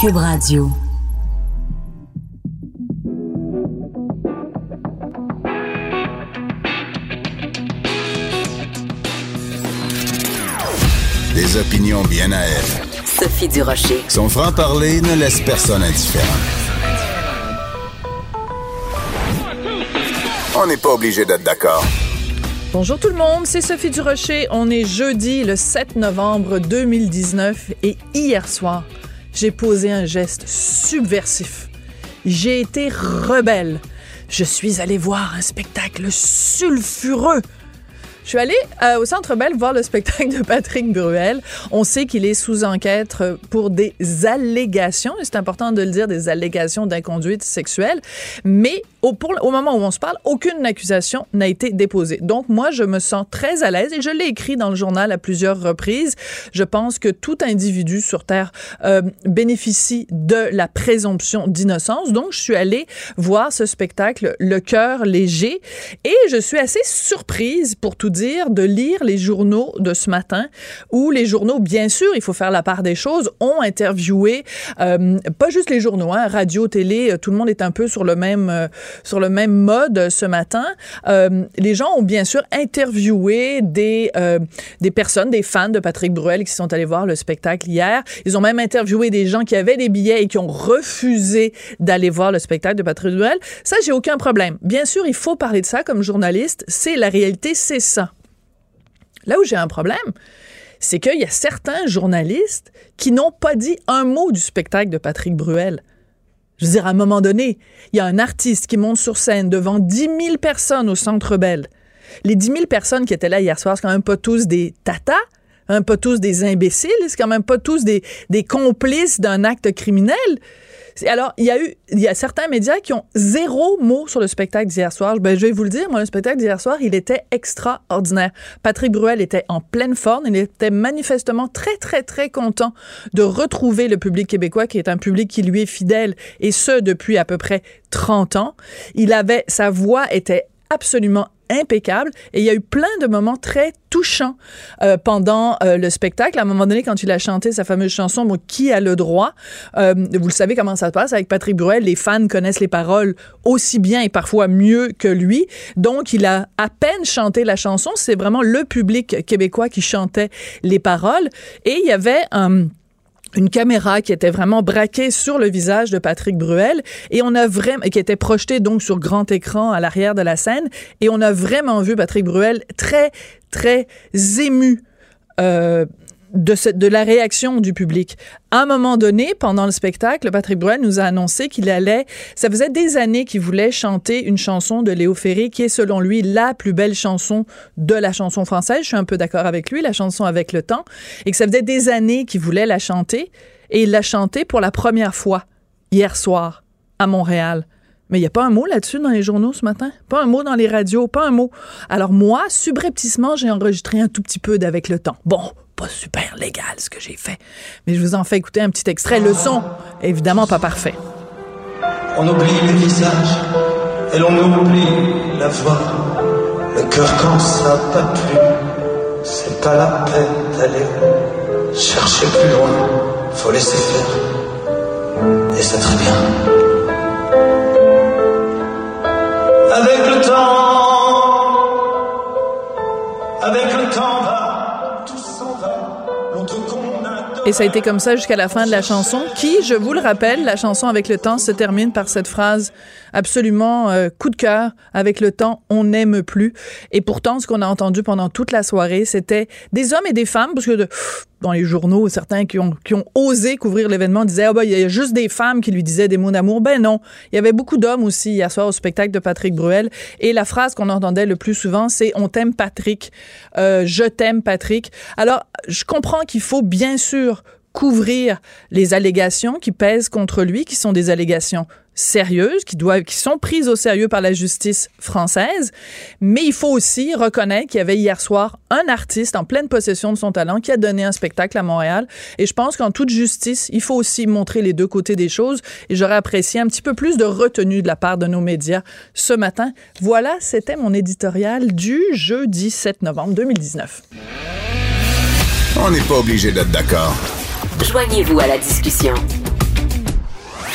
Cube Radio. Des opinions bien à elle. Sophie Durocher. Son franc-parler ne laisse personne indifférent. On n'est pas obligé d'être d'accord. Bonjour tout le monde, c'est Sophie Durocher. On est jeudi le 7 novembre 2019 et hier soir, j'ai posé un geste subversif. J'ai été rebelle. Je suis allée voir un spectacle sulfureux je suis allée euh, au Centre Bell voir le spectacle de Patrick Bruel. On sait qu'il est sous enquête pour des allégations, c'est important de le dire, des allégations d'inconduite sexuelle, mais au, moment où on se parle, aucune accusation n'a été déposée. Donc moi, je me sens très à l'aise et je l'ai écrit dans le journal à plusieurs reprises. Je pense que tout individu sur Terre euh, bénéficie de la présomption d'innocence. Donc je suis allée voir ce spectacle, Le cœur léger, et je suis assez surprise pour tout dire de lire les journaux de ce matin où les journaux, bien sûr, il faut faire la part des choses, ont interviewé, euh, pas juste les journaux, hein, radio, télé, euh, tout le monde est un peu sur le même, sur le même mode ce matin. Euh, les gens ont bien sûr interviewé des, euh, des personnes, des fans de Patrick Bruel qui sont allés voir le spectacle hier. Ils ont même interviewé des gens qui avaient des billets et qui ont refusé d'aller voir le spectacle de Patrick Bruel. Ça, j'ai aucun problème. Bien sûr, il faut parler de ça comme journaliste. C'est la réalité, c'est ça. Là où j'ai un problème, c'est qu'il y a certains journalistes qui n'ont pas dit un mot du spectacle de Patrick Bruel. Je veux dire, à un moment donné, il y a un artiste qui monte sur scène devant 10 000 personnes au Centre Bell. Les 10 000 personnes qui étaient là hier soir, c'est quand même pas tous des tatas, hein, pas tous des imbéciles, c'est quand même pas tous des, des complices d'un acte criminel. Alors, il y a eu, il y a certains médias qui ont zéro mot sur le spectacle d'hier soir. Ben, je vais vous le dire, moi, le spectacle d'hier soir, il était extraordinaire. Patrick Bruel était en pleine forme. Il était manifestement très, très, très content de retrouver le public québécois, qui est un public qui lui est fidèle, et ce, depuis à peu près 30 ans. Il avait, sa voix était absolument impeccable et il y a eu plein de moments très touchants euh, pendant euh, le spectacle. À un moment donné, quand il a chanté sa fameuse chanson Qui a le droit euh, Vous le savez comment ça se passe avec Patrick Bruel. Les fans connaissent les paroles aussi bien et parfois mieux que lui. Donc, il a à peine chanté la chanson. C'est vraiment le public québécois qui chantait les paroles. Et il y avait un une caméra qui était vraiment braquée sur le visage de Patrick Bruel et on a vraiment qui était projetée donc sur grand écran à l'arrière de la scène et on a vraiment vu Patrick Bruel très très ému euh, de, cette, de la réaction du public. À un moment donné, pendant le spectacle, Patrick Bruel nous a annoncé qu'il allait, ça faisait des années qu'il voulait chanter une chanson de Léo Ferré qui est selon lui la plus belle chanson de la chanson française. Je suis un peu d'accord avec lui, la chanson avec le temps, et que ça faisait des années qu'il voulait la chanter, et il l'a chantée pour la première fois hier soir à Montréal. Mais il n'y a pas un mot là-dessus dans les journaux ce matin? Pas un mot dans les radios, pas un mot. Alors moi, subrepticement, j'ai enregistré un tout petit peu d'avec le temps. Bon, pas super légal ce que j'ai fait. Mais je vous en fais écouter un petit extrait. Le son, évidemment pas parfait. On oublie les visages et l'on oublie la voix. Le cœur quand ça bat plus, c'est pas la peine d'aller chercher plus loin. Faut laisser faire. Et c'est très bien. Avec le temps, avec le temps va, tout s'en va. Et ça a été comme ça jusqu'à la fin de la chanson, qui, je vous le rappelle, la chanson avec le temps se termine par cette phrase absolument euh, coup de cœur. Avec le temps, on n'aime plus. Et pourtant, ce qu'on a entendu pendant toute la soirée, c'était des hommes et des femmes, parce que dans les journaux, certains qui ont, qui ont osé couvrir l'événement disaient, ah ben, il y a juste des femmes qui lui disaient des mots d'amour. Ben non. Il y avait beaucoup d'hommes aussi hier soir au spectacle de Patrick Bruel. Et la phrase qu'on entendait le plus souvent, c'est on t'aime Patrick, euh, je t'aime Patrick. Alors, je comprends qu'il faut bien sûr couvrir les allégations qui pèsent contre lui, qui sont des allégations sérieuses, qui doivent, qui sont prises au sérieux par la justice française. Mais il faut aussi reconnaître qu'il y avait hier soir un artiste en pleine possession de son talent qui a donné un spectacle à Montréal. Et je pense qu'en toute justice, il faut aussi montrer les deux côtés des choses. Et j'aurais apprécié un petit peu plus de retenue de la part de nos médias ce matin. Voilà, c'était mon éditorial du jeudi 7 novembre 2019. On n'est pas obligé d'être d'accord. Joignez-vous à la discussion.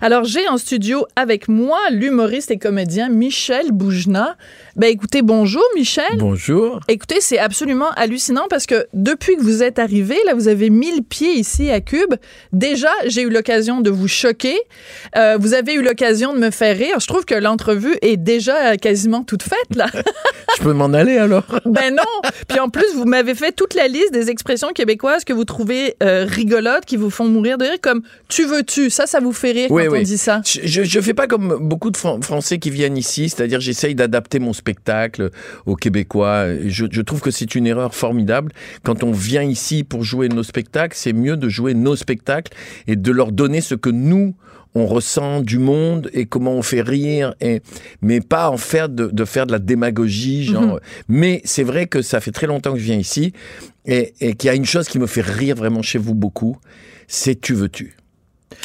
Alors, j'ai en studio avec moi l'humoriste et comédien Michel Boujna. Ben, écoutez, bonjour Michel. Bonjour. Écoutez, c'est absolument hallucinant parce que depuis que vous êtes arrivé, là, vous avez mis le pied ici à Cube. Déjà, j'ai eu l'occasion de vous choquer. Euh, vous avez eu l'occasion de me faire rire. Je trouve que l'entrevue est déjà quasiment toute faite, là. Je peux m'en aller alors? ben non. Puis en plus, vous m'avez fait toute la liste des expressions québécoises que vous trouvez euh, rigolotes, qui vous font mourir de rire, comme tu veux-tu. Ça, ça vous fait rire Oui, quand oui. on dit ça? Je, je fais pas comme beaucoup de Fran- Français qui viennent ici, c'est-à-dire j'essaye d'adapter mon spectacle aux Québécois. Je, je trouve que c'est une erreur formidable. Quand on vient ici pour jouer nos spectacles, c'est mieux de jouer nos spectacles et de leur donner ce que nous, on ressent du monde et comment on fait rire, et, mais pas en faire de, de faire de la démagogie. Genre. Mais c'est vrai que ça fait très longtemps que je viens ici et, et qu'il y a une chose qui me fait rire vraiment chez vous beaucoup, c'est tu veux-tu? Tu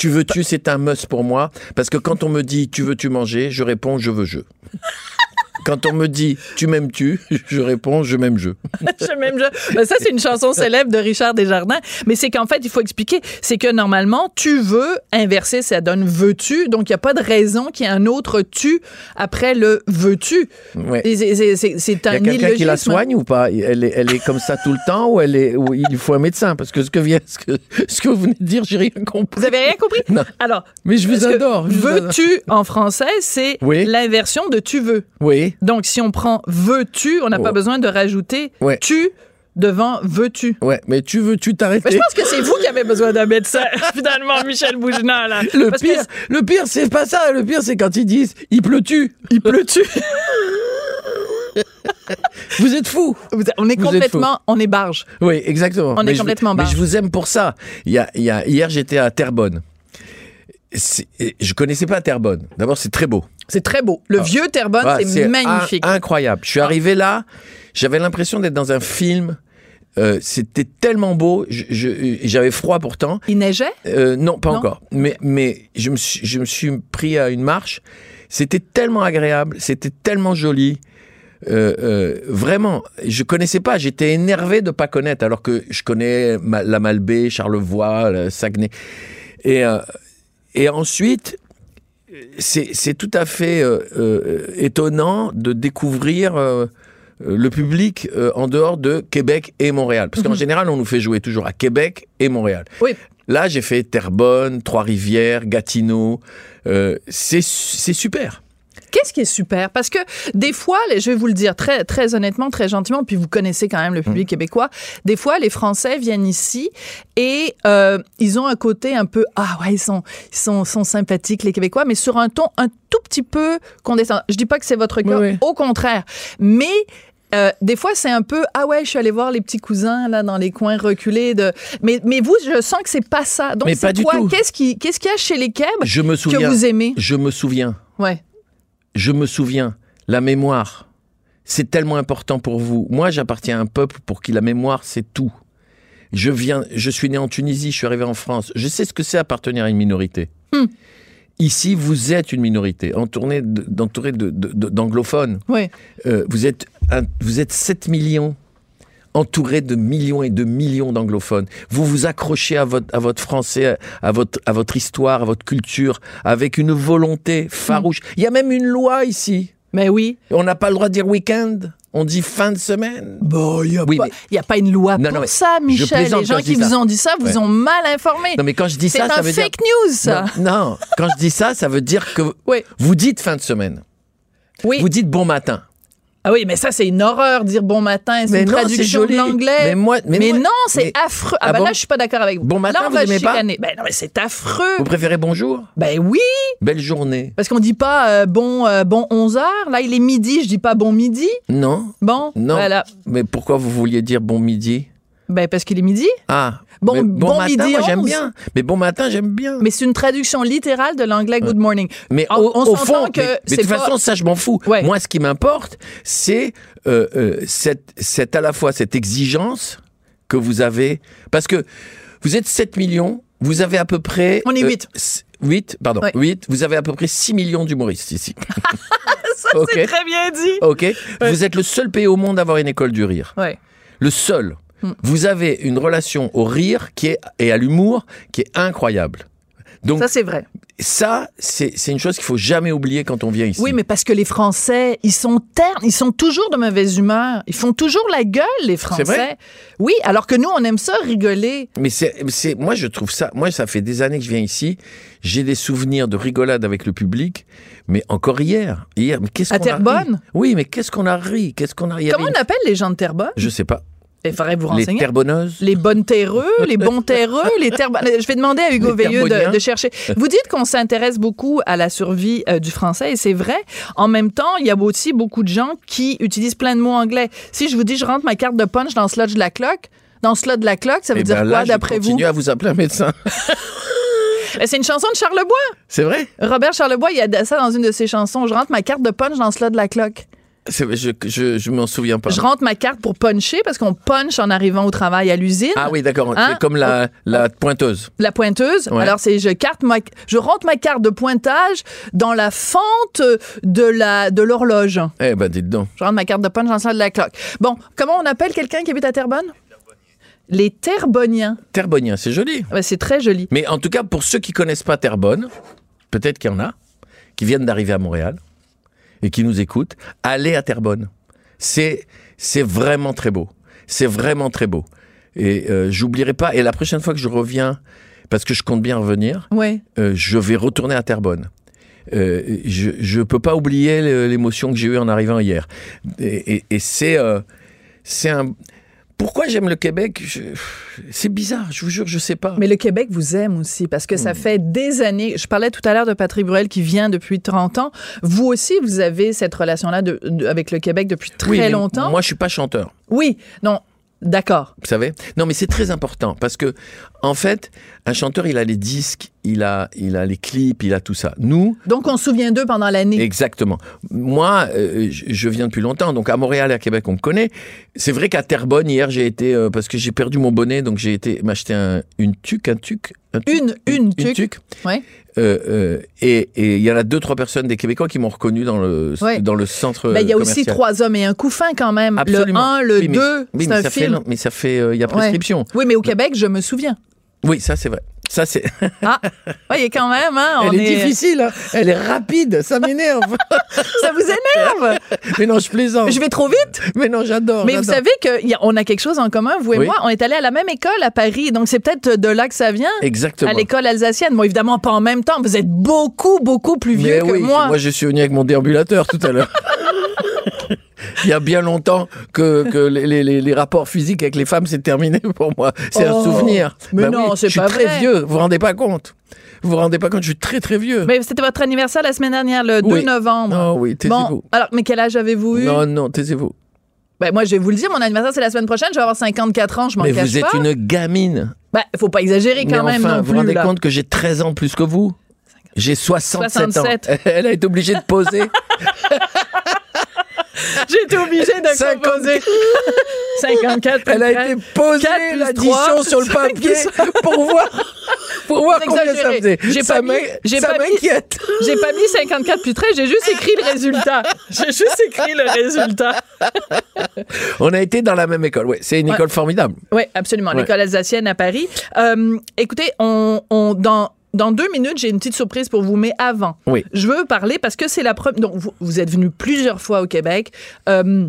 veux-tu, c'est un must pour moi, parce que quand on me dit tu veux-tu manger, je réponds je veux je. Quand on me dit tu m'aimes-tu, je réponds je m'aime je. Je m'aime je. Ben, ça, c'est une chanson célèbre de Richard Desjardins. Mais c'est qu'en fait, il faut expliquer, c'est que normalement, tu veux inverser, ça donne veux-tu. Donc, il n'y a pas de raison qu'il y ait un autre tu après le veux-tu. Ouais. C'est- c'est Il y un a quelqu'un qui la soigne ou pas? Elle est, elle est comme ça tout le temps ou, elle est, ou il faut un médecin? Parce que ce que, vient, ce que, ce que vous venez de dire, j'ai rien compris. Vous avez rien compris? Non. Alors, Mais je vous adore. je vous adore. Veux-tu en français, c'est Oui. l'inversion de tu veux. Oui. Donc, si on prend veux-tu, on n'a pas besoin de rajouter Ouais. tu devant veux-tu. Ouais, mais tu veux-tu Mais t'arrêter je pense que c'est vous qui avez besoin d'un médecin, finalement, Michel Bougena, là. Le Parce que pire, le pire, c'est pas ça. Le pire, c'est quand ils disent il pleut-tu. il pleut-tu? Vous êtes fous. On est complètement, on est barge. Oui, exactement. On est Mais je- complètement Mais barge. je vous aime pour ça. Il y a, il y a- hier, j'étais à Terrebonne. Je connaissais pas Terrebonne. D'abord, c'est très beau. C'est très beau. Le vieux Terrebonne, Ah, c'est magnifique. in- incroyable. Je suis arrivé là, j'avais l'impression d'être dans un film. Euh, C'était tellement beau. J'avais froid pourtant. Il neigeait? Euh, non, pas Non? encore. Mais, mais je, me suis, je me suis pris à une marche. C'était tellement agréable, c'était tellement joli. Euh, euh, vraiment, je connaissais pas. J'étais énervé de pas connaître, alors que je connais la Malbaie, Charlevoix, le Saguenay. Et, euh, et ensuite, c'est tout à fait euh, euh, étonnant de découvrir euh, le public euh, en dehors de Québec et Montréal. Parce qu'en général, on nous fait jouer toujours à Québec et Montréal. Oui. Là, j'ai fait Terrebonne, Trois-Rivières, Gatineau. Euh, c'est super. Qu'est-ce qui est super? Parce que des fois, je vais vous le dire très, très honnêtement, très gentiment, puis vous connaissez quand même le Mm. public québécois, des fois, les Français viennent ici et euh, ils ont un côté un peu, ah ouais, ils sont, ils sont, sont sympathiques, les Québécois, mais sur un ton un tout petit peu condescendant. Je dis pas que c'est votre cas, Oui, oui. au contraire. Mais euh, des fois, c'est un peu ah ouais, je suis allé voir les petits cousins là dans les coins reculés de. Mais mais vous, je sens que c'est pas ça. Donc Mais c'est quoi? tout. Qu'est-ce qui qu'est-ce qu'il y a chez les Je me que vous aimez? Je me souviens. Ouais. Je me souviens, la mémoire, c'est tellement important pour vous. Moi, j'appartiens à un peuple pour qui la mémoire, c'est tout. Je viens, je suis né en Tunisie, je suis arrivé en France. Je sais ce que c'est appartenir à une minorité. Hmm. Ici, vous êtes une minorité, entouré de- d'entouré de- de- de- d'anglophones. Euh, vous, êtes un- vous êtes 7 millions, entouré de millions et de millions d'anglophones. Vous vous accrochez à votre, à votre français, à votre, à votre histoire, à votre culture, avec une volonté farouche. Il y a même une loi ici. Mais oui. On n'a pas le droit de dire week-end, on dit fin de semaine. Bon, il n'y a, Oui, pas- mais- a pas une loi Non, pour non, ça, Michel. Les gens qui vous ça. ont dit ça vous Ouais. ont mal informé. Non, mais quand je dis C'est ça, un ça veut dire... fake news, ça. Non, non, quand je dis ça, ça veut dire que Oui. vous dites fin de semaine. Oui. Vous dites bon matin. Ah oui, mais ça, c'est une horreur, dire bon matin. C'est une non, traduction de l'anglais. Mais moi- mais moi- non, c'est mais- affreux. Ah, Ah ben bon? là, je suis pas d'accord avec vous. Bon matin, là, on vous va aimez pas? Ben non, mais c'est affreux. Vous préférez bonjour? Ben oui, Belle journée. parce qu'on dit pas euh, bon, euh, bon 11 heures. Là, il est midi, je dis pas bon midi. Non Bon, Non. voilà. Mais pourquoi vous vouliez dire bon midi? Ben parce qu'il est midi. Ah. Bon- mais bon matin, midi, moi j'aime 11. bien. Mais bon matin, j'aime bien. Mais c'est une traduction littérale de l'anglais good morning. Mais On- au, on au s'entend fond, que mais, mais de toute pas- façon, ça, je m'en fous. Ouais. Moi, ce qui m'importe, c'est euh, euh, cette, cette, à la fois cette exigence que vous avez. Parce que vous êtes 7 millions, vous avez à peu près. On est huit. 8, pardon, Ouais. 8. Vous avez à peu près 6 millions d'humoristes ici. Ça, c'est très bien dit. OK Vous êtes le seul pays au monde à avoir une école du rire. Ouais. Le seul. Hmm. Vous avez une relation au rire qui est, et à l'humour qui est incroyable. Donc, Ça, c'est vrai. ça, c'est une chose qu'il faut jamais oublier quand on vient ici. Oui, mais parce que les Français, ils sont ternes, ils sont toujours de mauvaise humeur. Ils font toujours la gueule, les Français. vrai? Oui, alors que nous, on aime ça rigoler. Mais c'est, moi, je trouve ça. Moi, ça fait des années que je viens ici. J'ai des souvenirs de rigolade avec le public. Mais encore hier, hier, mais qu'est-ce À qu'on a ri? Terrebonne? Oui, mais qu'est-ce qu'on a ri? Qu'est-ce qu'on a ri Comment on appelle les gens de Terrebonne? Je sais pas. Il faudrait vous Les renseigner. terrebonneuses. Les bonnes terreux, les bons terreux, les terres. Je vais demander à Hugo Les Veilleux de, chercher. Vous dites qu'on s'intéresse beaucoup à la survie euh, du français et c'est vrai. En même temps, il y a aussi beaucoup de gens qui utilisent plein de mots anglais. Si je vous dis je rentre ma carte de punch dans le slot de la cloque, dans le slot de la cloque, ça veut Eh dire ben quoi là, je d'après vous? continue à vous appeler un médecin. Euh, C'est une chanson de Charlebois. C'est vrai? Robert Charlebois, il y a ça dans une de ses chansons. Je rentre ma carte de punch dans le slot de la cloque. Je, je, je m'en souviens pas. Je rentre ma carte pour puncher parce qu'on punch en arrivant au travail à l'usine. Ah oui, d'accord. Hein? C'est comme la, la pointeuse. La pointeuse. Ouais. Alors c'est je carte ma, je rentre ma carte de pointage dans la fente de la de l'horloge. Eh ben, dites donc. Je rentre ma carte de punch dans le slot de la cloque. Bon, comment on appelle quelqu'un qui habite à Terrebonne? Les Terrebonniens. Terbonien, c'est joli. Ouais, c'est très joli. Mais en tout cas, pour ceux qui connaissent pas Terrebonne, peut-être qu'il y en a, qui viennent d'arriver à Montréal et qui nous écoutent, allez à Terrebonne. C'est, c'est vraiment très beau. C'est vraiment très beau. Et euh, j'oublierai pas. Et la prochaine fois que je reviens, parce que je compte bien revenir, Ouais. euh, je vais retourner à Terrebonne. Euh, je je peux pas oublier l'émotion que j'ai eue en arrivant hier. Et, et- et c'est euh, c'est un. Pourquoi j'aime le Québec? Je- C'est bizarre, je vous jure, je sais pas. Mais le Québec vous aime aussi parce que Hmm. ça fait des années. Je parlais tout à l'heure de Patrick Bruel qui vient depuis 30 ans. Vous aussi, vous avez cette relation-là de- de- avec le Québec depuis très Oui, longtemps. Moi, je suis pas chanteur. Oui, non, d'accord. Vous savez? Non, mais c'est très important parce que, en fait, un chanteur, il a les disques, il a, il a les clips, il a tout ça. Nous, Donc, on se souvient d'eux pendant l'année. exactement. Moi, euh, je viens depuis longtemps, donc à Montréal et à Québec, on me connaît. C'est vrai qu'à Terrebonne, hier, j'ai été, euh, parce que j'ai perdu mon bonnet, donc j'ai été m'acheter un, une tuque, un tuque. un tuque, Une, une, tuque. Ouais. Euh, et il y en a deux, trois personnes des Québécois qui m'ont reconnu dans le, Ouais. dans le centre. Ben, il y a aussi trois hommes et un couffin quand même. Absolument. Le 1, le Oui, mais- 2, oui, c'est mais un ça fait film. mais ça fait, il y a prescription. Oui, mais au Québec, je me souviens. Oui, ça c'est vrai. Ça c'est. Ah, oui, quand même, hein, on Elle est, difficile, hein. elle est rapide, ça m'énerve. Ça vous énerve? mais non, je plaisante. je vais trop vite? Mais non, j'adore. Mais vous savez qu'on a quelque chose en commun, vous et Oui. moi. On est allés à la même école à Paris, donc c'est peut-être de là que ça vient. Exactement. À l'école alsacienne. Moi, évidemment, pas en même temps. Vous êtes beaucoup, beaucoup plus vieux Mais que oui, moi. moi je suis venu avec mon déambulateur tout à l'heure. Il y a bien longtemps que, que les, les- les- les rapports physiques avec les femmes, c'est terminé pour moi. C'est Oh, un souvenir. mais Bah non, oui, c'est Je suis pas très vrai. vieux, vous vous rendez pas compte. Vous vous rendez pas compte, je suis très très vieux. Mais c'était votre anniversaire la semaine dernière, le 2 Oui. novembre. Oh oui, Bon, taisez-vous. alors, mais quel âge avez-vous eu? Non, non, taisez-vous. Ben, moi, je vais vous le dire, mon anniversaire, c'est la semaine prochaine. Je vais avoir 54 ans, je m'en Mais cache vous êtes pas. une gamine. Ben, faut pas exagérer quand Mais même enfin, non vous plus. vous rendez là. compte que j'ai 13 ans plus que vous? J'ai 67, 67. ans. Elle a été obligée de poser. J'ai été obligée de 50. composer. 54 plus Elle a 13. été posée Quatre plus l'addition trois, sur le papier pour voir, pour voir combien ça faisait. J'ai ça pas mis- m'in- j'ai ça pas mis- m'inquiète. J'ai pas mis 54 plus 13, j'ai juste écrit le résultat. J'ai juste écrit le résultat. On a été dans la même école. Ouais, c'est une Ouais. école formidable. Oui, absolument. Ouais. L'école alsacienne à Paris. Euh, écoutez, on, on- dans, dans deux minutes, j'ai une petite surprise pour vous, mais avant, Oui. je veux parler parce que c'est la première. Donc, vous, vous êtes venu plusieurs fois au Québec. euh,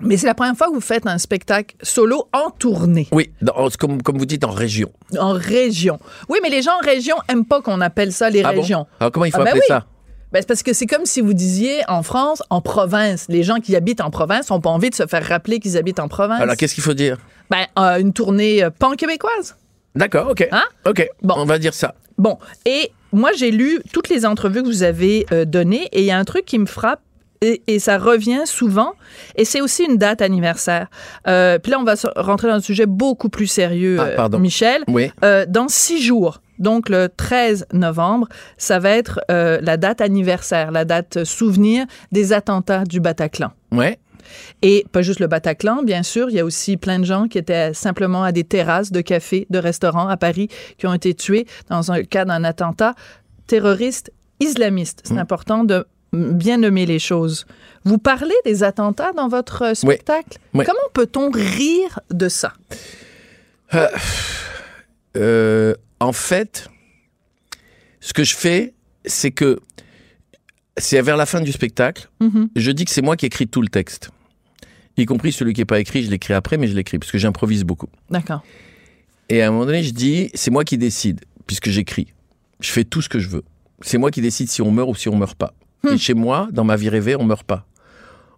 mais c'est la première fois que vous faites un spectacle solo en tournée, Oui, dans- comme, comme vous dites, en région. en région. Oui, mais les gens en région aiment pas qu'on appelle ça les Ah bon? régions. Alors comment il faut Ah ben appeler oui. ça? Ben, c'est parce que c'est comme si vous disiez en France, en province. Les gens qui habitent en province n'ont pas envie de se faire rappeler qu'ils habitent en province. Alors, qu'est-ce qu'il faut dire? Ben, euh, une tournée euh, pan-québécoise. D'accord, ok. Hein? Ok, Bon. on va dire ça. Bon, et moi, j'ai lu toutes les entrevues que vous avez euh, données et il y a un truc qui me frappe. Et, et ça revient souvent, et c'est aussi une date anniversaire. Euh, puis là, on va rentrer dans un sujet beaucoup plus sérieux, Ah, euh. Michel. Oui. Euh, dans six jours, donc le 13 novembre, ça va être la date anniversaire, la date souvenir des attentats du Bataclan. Ouais. Et pas juste le Bataclan, bien sûr, il y a aussi plein de gens qui étaient simplement à des terrasses de cafés, de restaurants à Paris, qui ont été tués dans un cas d'un attentat terroriste islamiste. C'est important de bien nommer les choses. Vous parlez des attentats dans votre euh, spectacle. Oui. Comment peut-on rire de ça? Euh, en fait, ce que je fais, c'est que c'est vers la fin du spectacle, Mhm. je dis que c'est moi qui écris tout le texte. Y compris celui qui n'est pas écrit, je l'écris après, mais je l'écris parce que j'improvise beaucoup. D'accord. Et à un moment donné, je dis, c'est moi qui décide, puisque j'écris. Je fais tout ce que je veux. C'est moi qui décide si on meurt ou si on meurt pas. Et chez moi, dans ma vie rêvée, on meurt pas.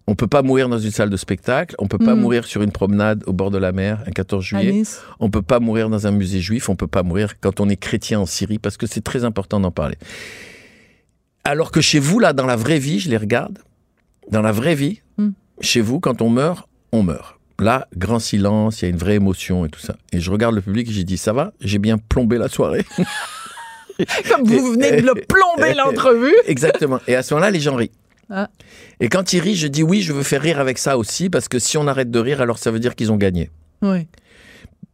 On peut pas mourir dans une salle de spectacle, on peut pas Hmm. mourir sur une promenade au bord de la mer un 14 À juillet. Nice. On peut pas mourir dans un musée juif, on peut pas mourir quand on est chrétien en Syrie, parce que c'est très important d'en parler. Alors que chez vous, là, dans la vraie vie, je les regarde, dans la vraie vie, Hmm. Chez vous, quand on meurt, on meurt. Là, grand silence, il y a une vraie émotion et tout ça. Et je regarde le public et j'ai dit, ça va J'ai bien plombé la soirée. Comme vous venez de le plomber l'entrevue. Exactement. Et à ce moment-là, les gens rient. Ah. Et quand ils rient, je dis oui, je veux faire rire avec ça aussi, parce que si on arrête de rire, alors ça veut dire qu'ils ont gagné. Oui.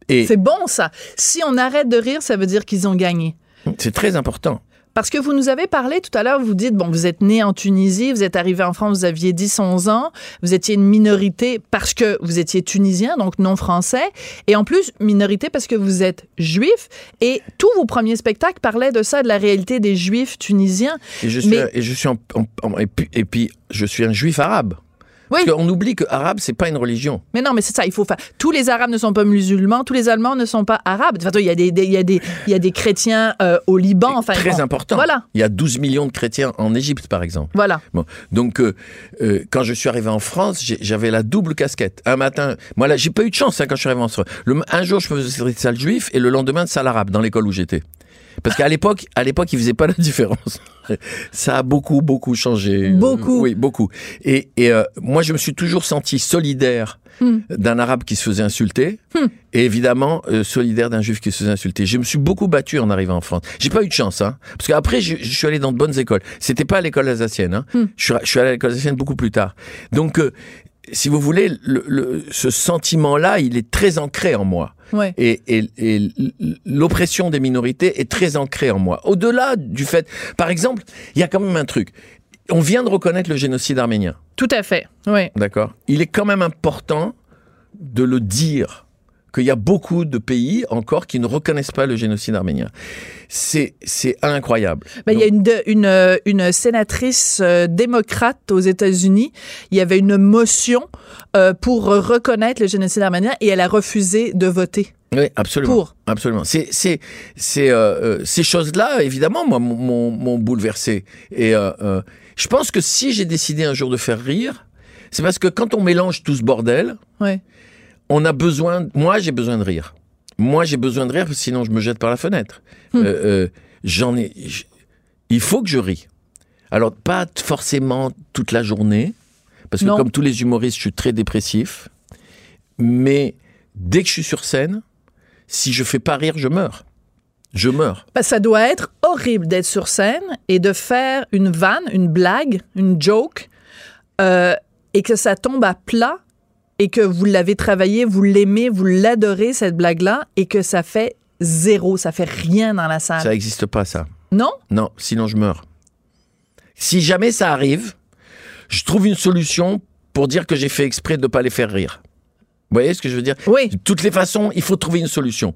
Et C'est bon, ça. Si on arrête de rire, ça veut dire qu'ils ont gagné. c'est très important. Parce que vous nous avez parlé tout à l'heure, vous dites, bon, vous êtes né en Tunisie, vous êtes arrivé en France, vous aviez 10, 11 ans, vous étiez une minorité parce que vous étiez tunisien, donc non français, et en plus, minorité parce que vous êtes juif, et tous vos premiers spectacles parlaient de ça, de la réalité des juifs tunisiens. Et je suis, Mais- et je suis en- en- en- et, puis, et puis, je suis un juif arabe. Oui. Parce qu'on oublie que arabe, c'est pas une religion. Mais non, mais c'est ça, il faut faire. Tous les Arabes ne sont pas musulmans, tous les Allemands ne sont pas arabes. Façon, il y a des, des- il y a des, il y a des chrétiens euh, au Liban, enfin. très bon, important. Voilà, Il y a 12 millions de chrétiens en Égypte, par exemple. voilà. Bon, donc euh, euh, quand je suis arrivé en France, j'avais la double casquette. Un matin, moi là, j'ai pas eu de chance hein, quand je suis arrivé en France. Le, un jour, je faisais de salle juif et le lendemain de salle arabe dans l'école où j'étais. Parce qu'à l'époque, à l'époque, ils faisaient pas la différence. Ça a beaucoup, beaucoup changé. Beaucoup. Oui, beaucoup. Et, et euh, moi, je me suis toujours senti solidaire Hmm. d'un arabe qui se faisait insulter et évidemment euh, solidaire d'un juif qui se faisait insulter. Je me suis beaucoup battu en arrivant en France. J'ai pas eu de chance, hein, parce qu'après je, je suis allé dans de bonnes écoles. C'était pas à l'école alsacienne. Hein. Je, suis, je suis allé à l'école alsacienne beaucoup plus tard. Donc, euh, si vous voulez, le, le- ce sentiment-là, il est très ancré en moi. Ouais. Et, et- l'oppression des minorités est très ancrée en moi. Au-delà du fait, par exemple, il y a quand même un truc. On vient de reconnaître le génocide arménien. Tout à fait. Oui. D'accord? Il est quand même important de le dire qu'il y a beaucoup de pays encore qui ne reconnaissent pas le génocide arménien. C'est incroyable. Ben, il y a une, une, euh, une sénatrice euh, démocrate aux États-Unis. Il y avait une motion euh, pour reconnaître le génocide arménien et elle a refusé de voter. Oui, absolument. Pour. Absolument. C'est, c'est, c'est, euh, euh, ces choses-là, évidemment, moi, m'ont- bouleversé. Et je pense que si j'ai décidé un jour de faire rire, c'est parce que quand on mélange tout ce bordel, Ouais. On a besoin. Moi, j'ai besoin de rire. Moi, j'ai besoin de rire, sinon je me jette par la fenêtre. Hmm. Euh, euh, j'en ai. il faut que je rie. Alors, pas forcément toute la journée, parce que Non. comme tous les humoristes, je suis très dépressif. Mais dès que je suis sur scène, si je fais pas rire, je meurs. Je meurs. Ben, ça doit être horrible d'être sur scène et de faire une vanne, une blague, une joke, euh, et que ça tombe à plat et que vous l'avez travaillé, vous l'aimez, vous l'adorez, cette blague-là, et que ça fait zéro, ça fait rien dans la salle. Ça n'existe pas, ça. Non? Non, sinon je meurs. Si jamais ça arrive, je trouve une solution pour dire que j'ai fait exprès de ne pas les faire rire. Vous voyez ce que je veux dire? Oui. De toutes les façons, il faut trouver une solution.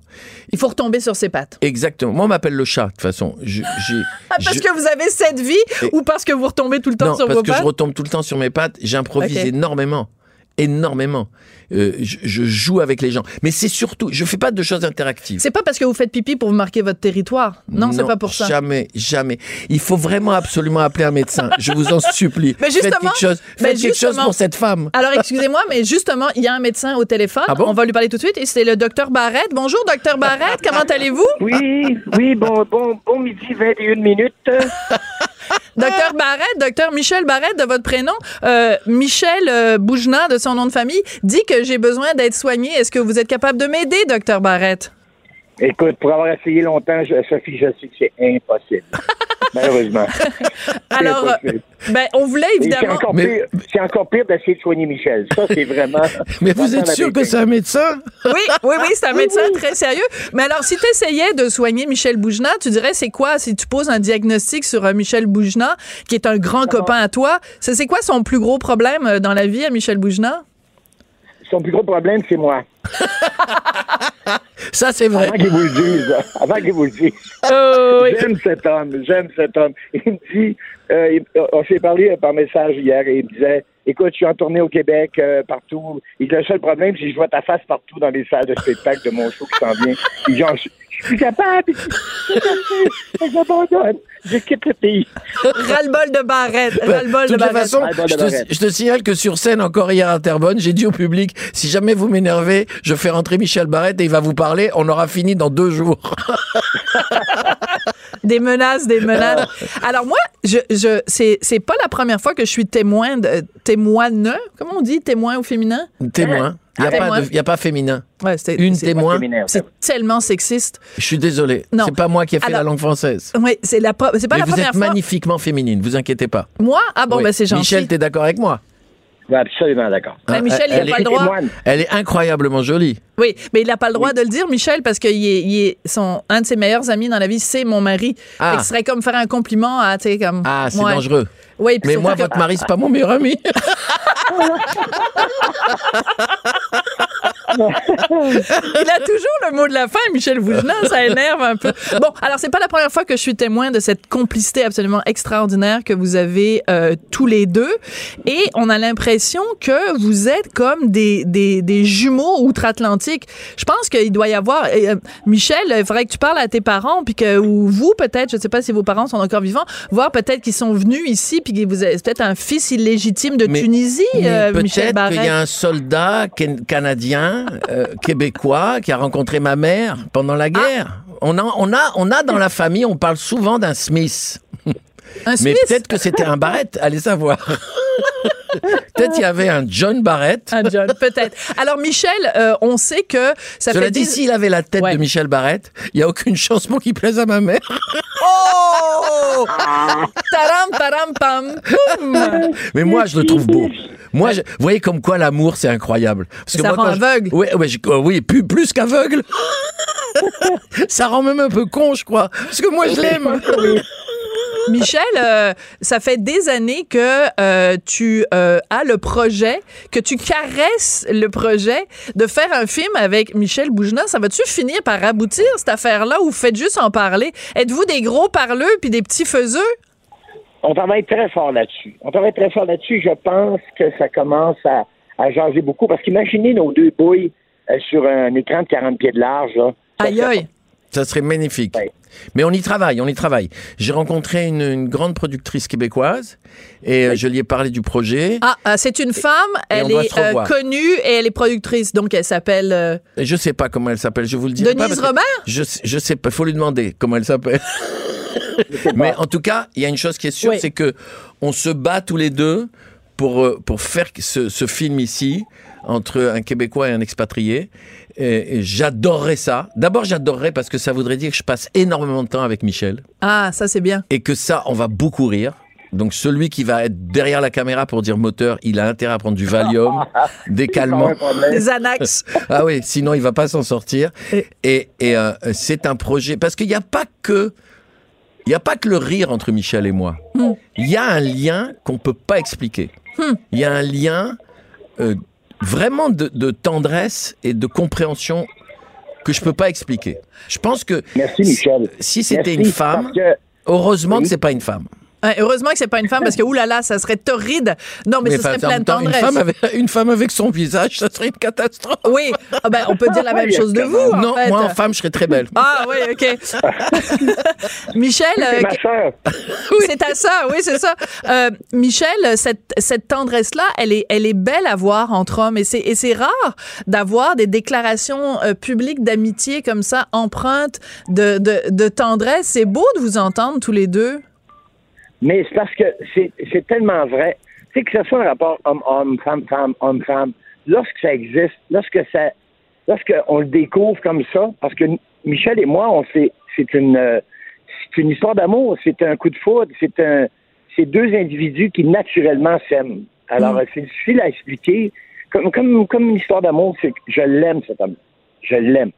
Il faut retomber sur ses pattes. Exactement. Moi, on m'appelle le chat, de toute façon. Je- parce je- que vous avez cette vie Et- ou parce que vous retombez tout le temps Non, sur parce vos que pattes? je retombe tout le temps sur mes pattes. J'improvise énormément. Énormément. Euh, je, je joue avec les gens. Mais c'est surtout, je fais pas de choses interactives. C'est pas parce que vous faites pipi pour vous marquer votre territoire. Non, c'est pas pour ça. Jamais, jamais. Il faut vraiment absolument appeler un médecin. Je vous en supplie. Mais faites justement- quelque chose, faites quelque chose pour cette femme. Alors, excusez-moi, mais justement, il y a un médecin au téléphone. Ah bon? On va lui parler tout de suite. Et c'est le docteur Barrette. Bonjour, docteur Barrette. Comment allez-vous? Oui, oui, bon, bon, bon midi, 21 minutes. Docteur Barrette, docteur Michel Barrette de votre prénom. Euh, Michel euh, Bougena, de son nom de famille, dit que j'ai besoin d'être soigné. Est-ce que vous êtes capable de m'aider, docteur Barrette? Écoute, pour avoir essayé longtemps, je- Sophie, je sais que c'est impossible. Malheureusement. Alors, euh, ben, on voulait C'est évidemment. encore, Mais- pire, c'est encore pire d'essayer de soigner Michel. Ça, c'est vraiment. Mais vous êtes sûr que c'est un médecin? Oui, oui, oui, c'est un médecin très sérieux. Mais alors, si tu essayais de soigner Michel Bougena, tu dirais c'est quoi si tu poses un diagnostic sur euh, Michel Bougena, qui est un grand copain à toi, c'est c'est quoi son plus gros problème euh, dans la vie à Michel Bougena? Son plus gros problème, c'est moi. Ça, c'est vrai. Avant qu'il vous le dise. Avant qu'il vous le dise. Oh, oui. J'aime cet homme, j'aime cet homme. Il me dit, euh, il- on s'est parlé euh, par message hier et il me disait, écoute, je suis en tournée au Québec, euh, partout. Il dit, le seul problème, c'est que je vois ta face partout dans les salles de spectacle de mon show qui s'en vient. Il dit, genre, je je suis capable. J'abandonne. Je quitte le pays. Ras-le-bol de Barrette. Ras-le-bol De de toute Barrette. façon, Ah, je de te, je signale que sur scène, encore hier à Terrebonne, j'ai dit au public, si jamais vous m'énervez, je fais rentrer Michel Barrette et il va vous parler, on aura fini dans deux jours. Des menaces, des menaces. Alors moi, je, je, c'est, c'est pas la première fois que je suis témoin de témoine. Comment on dit? Témoin au féminin? Témoin. Il n'y a, a pas féminin. Ouais, c'est, Une c'est, témoin. C'est tellement sexiste. Je suis désolé. Non. C'est pas moi qui ai fait Alors- la langue française. Oui, c'est la pas Mais la vous première êtes fois. magnifiquement féminine, vous inquiétez pas. Moi, ah bon, Oui. ben c'est gentil. Michel, t'es d'accord avec moi? Absolument d'accord. Michel, il elle, n'a pas est, le droit. Elle est incroyablement jolie. Oui, mais il n'a pas le droit de le dire, Michel, parce que il est, il est son, un de ses meilleurs amis dans la vie, c'est mon mari. Ah. Ce serait comme faire un compliment à, tu sais, comme. Ah, c'est Ouais. dangereux. Oui, Mais moi, que- votre mari, c'est pas mon meilleur ami. Il a toujours le mot de la fin, Michel Bougena, ça énerve un peu. Bon, alors c'est pas la première fois que je suis témoin de cette complicité absolument extraordinaire que vous avez euh, tous les deux, et on a l'impression que vous êtes comme des, des, des jumeaux outre-Atlantique. Je pense qu'il doit y avoir, euh, Michel, il faudrait que tu parles à tes parents, puis que ou vous peut-être, je sais pas si vos parents sont encore vivants, voir peut-être qu'ils sont venus ici, puis vous êtes peut-être un fils illégitime de Mais- Tunisie, Mais euh, Michel Peut-être Barrette. qu'il y a un soldat canadien, euh, québécois, qui a rencontré ma mère pendant la guerre. On, a, on, a, on a dans la famille, on parle souvent d'un Smith. Un Mais Suisse? peut-être que c'était un Barrett, allez savoir. peut-être qu'il y avait un John Barrett. Un John, peut-être. Alors, Michel, euh, on sait que ça Cela fait dit, s'il avait la tête Ouais. de Michel Barrett, il n'y a aucune chance pour qu'il plaise à ma mère. Oh! Taram, taram, pam! Mais moi, je le trouve beau. Moi, je- vous voyez comme quoi l'amour, c'est incroyable. Parce Ça moi, rend quand je- aveugle. Oui, ouais, je- euh, oui plus, plus qu'aveugle. ça rend même un peu con, je crois. Parce que moi, je l'aime. Michel, euh, ça fait des années que euh, tu euh, as le projet, que tu caresses le projet de faire un film avec Michel Bougena. Ça va-tu finir par aboutir, cette affaire-là, ou vous faites juste en parler? Êtes-vous des gros parleux puis des petits faiseux? On travaille très fort là-dessus. On travaille très fort là-dessus. Je pense que ça commence à, à jaser beaucoup. Parce qu'imaginez nos deux bouilles sur un écran de 40 pieds de large. Là. Aïe, aïe. Ça serait magnifique. Ouais. Mais on y travaille, on y travaille. J'ai rencontré une, une grande productrice québécoise et euh, je lui ai parlé du projet. Ah, euh, c'est une femme, elle est revoir. connue et elle est productrice, donc elle s'appelle euh, Je sais pas comment elle s'appelle, je vous le dis. pas Denise Robert? Je, sais- je sais pas, faut lui demander comment elle s'appelle. Mais en tout cas, il y a une chose qui est sûre, Oui. c'est que on se bat tous les deux pour, euh, pour faire ce, ce film ici entre un Québécois et un expatrié. Et, et j'adorerais ça. D'abord, j'adorerais parce que ça voudrait dire que je passe énormément de temps avec Michel Ah, ça c'est bien. et que ça, on va beaucoup rire. Donc celui qui va être derrière la caméra pour dire moteur, il a intérêt à prendre du Valium, des calmants. Des Anax. Ah oui, sinon il va pas s'en sortir. Et- euh, c'est un projet parce qu'il n'y a pas que il y a pas que le rire entre Michel et moi. Hmm. Il y a un lien qu'on peut pas expliquer. Il y a un lien euh, vraiment de, de tendresse et de compréhension que je peux pas expliquer. Je pense que Merci, Michel. si c'était une femme, que- heureusement Oui. que c'est pas une femme. Ouais, heureusement que c'est pas une femme parce que oulala, ça serait torride. Non, mais, ce enfin, serait plein de une tendresse. femme, avec, une femme avec son visage, ça serait une catastrophe. Oui, Ah ben, on peut dire la même chose de vous. en non, fait. moi en femme, je serais très belle. Ah oui, ok. Michel, C'est euh, ma sœur. c'est à ça, oui, c'est ça. Euh, Michel, cette, cette tendresse-là, elle est, elle est belle à voir entre hommes et c'est, et c'est rare d'avoir des déclarations euh, publiques d'amitié comme ça, empreintes de, de, de tendresse. C'est beau de vous entendre tous les deux. Mais c'est parce que c'est tellement vrai. Tu sais, que ce soit un rapport homme-homme, femme-femme, homme-femme, lorsque ça existe, lorsque ça, lorsque on le découvre comme ça, parce que Michel et moi, on sait, c'est une, euh, c'est une histoire d'amour, c'est un coup de foudre, c'est un, c'est deux individus qui naturellement s'aiment. Alors, euh, c'est difficile à expliquer. Comme, comme, comme une histoire d'amour, c'est que je l'aime, cet homme. Je l'aime.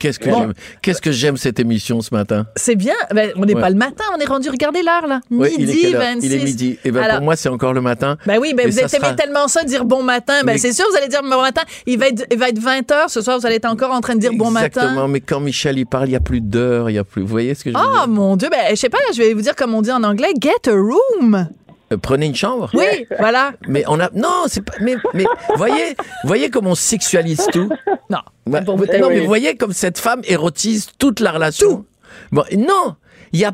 Qu'est-ce que Bon. j'aime Qu'est-ce que j'aime cette émission ce matin C'est bien. Ben, on n'est Ouais. pas le matin, on est rendu, regardez l'heure, là. Midi il est quelle heure? 26. Il est midi. Et ben Alors- pour moi, c'est encore le matin. Ben oui, ben vous aimé sera- tellement ça, dire bon matin. Ben Mais- c'est sûr, vous allez dire bon matin. Il va être, il va être 20 heures ce soir, vous allez être encore en train de dire bon Exactement, matin. mais quand Michel il parle, il y a plus d'heures, il y a plus. Vous voyez ce que je veux Ah dire? mon Dieu, ben je sais pas, je vais vous dire comme on dit en anglais, get a room. Euh, Prenez une chambre. Oui, voilà. Mais on a non, c'est pas. Mais mais voyez, voyez comment on sexualise tout. Non, vous non, mais voyez comme cette femme érotise toute la relation. Bon, non, il y a,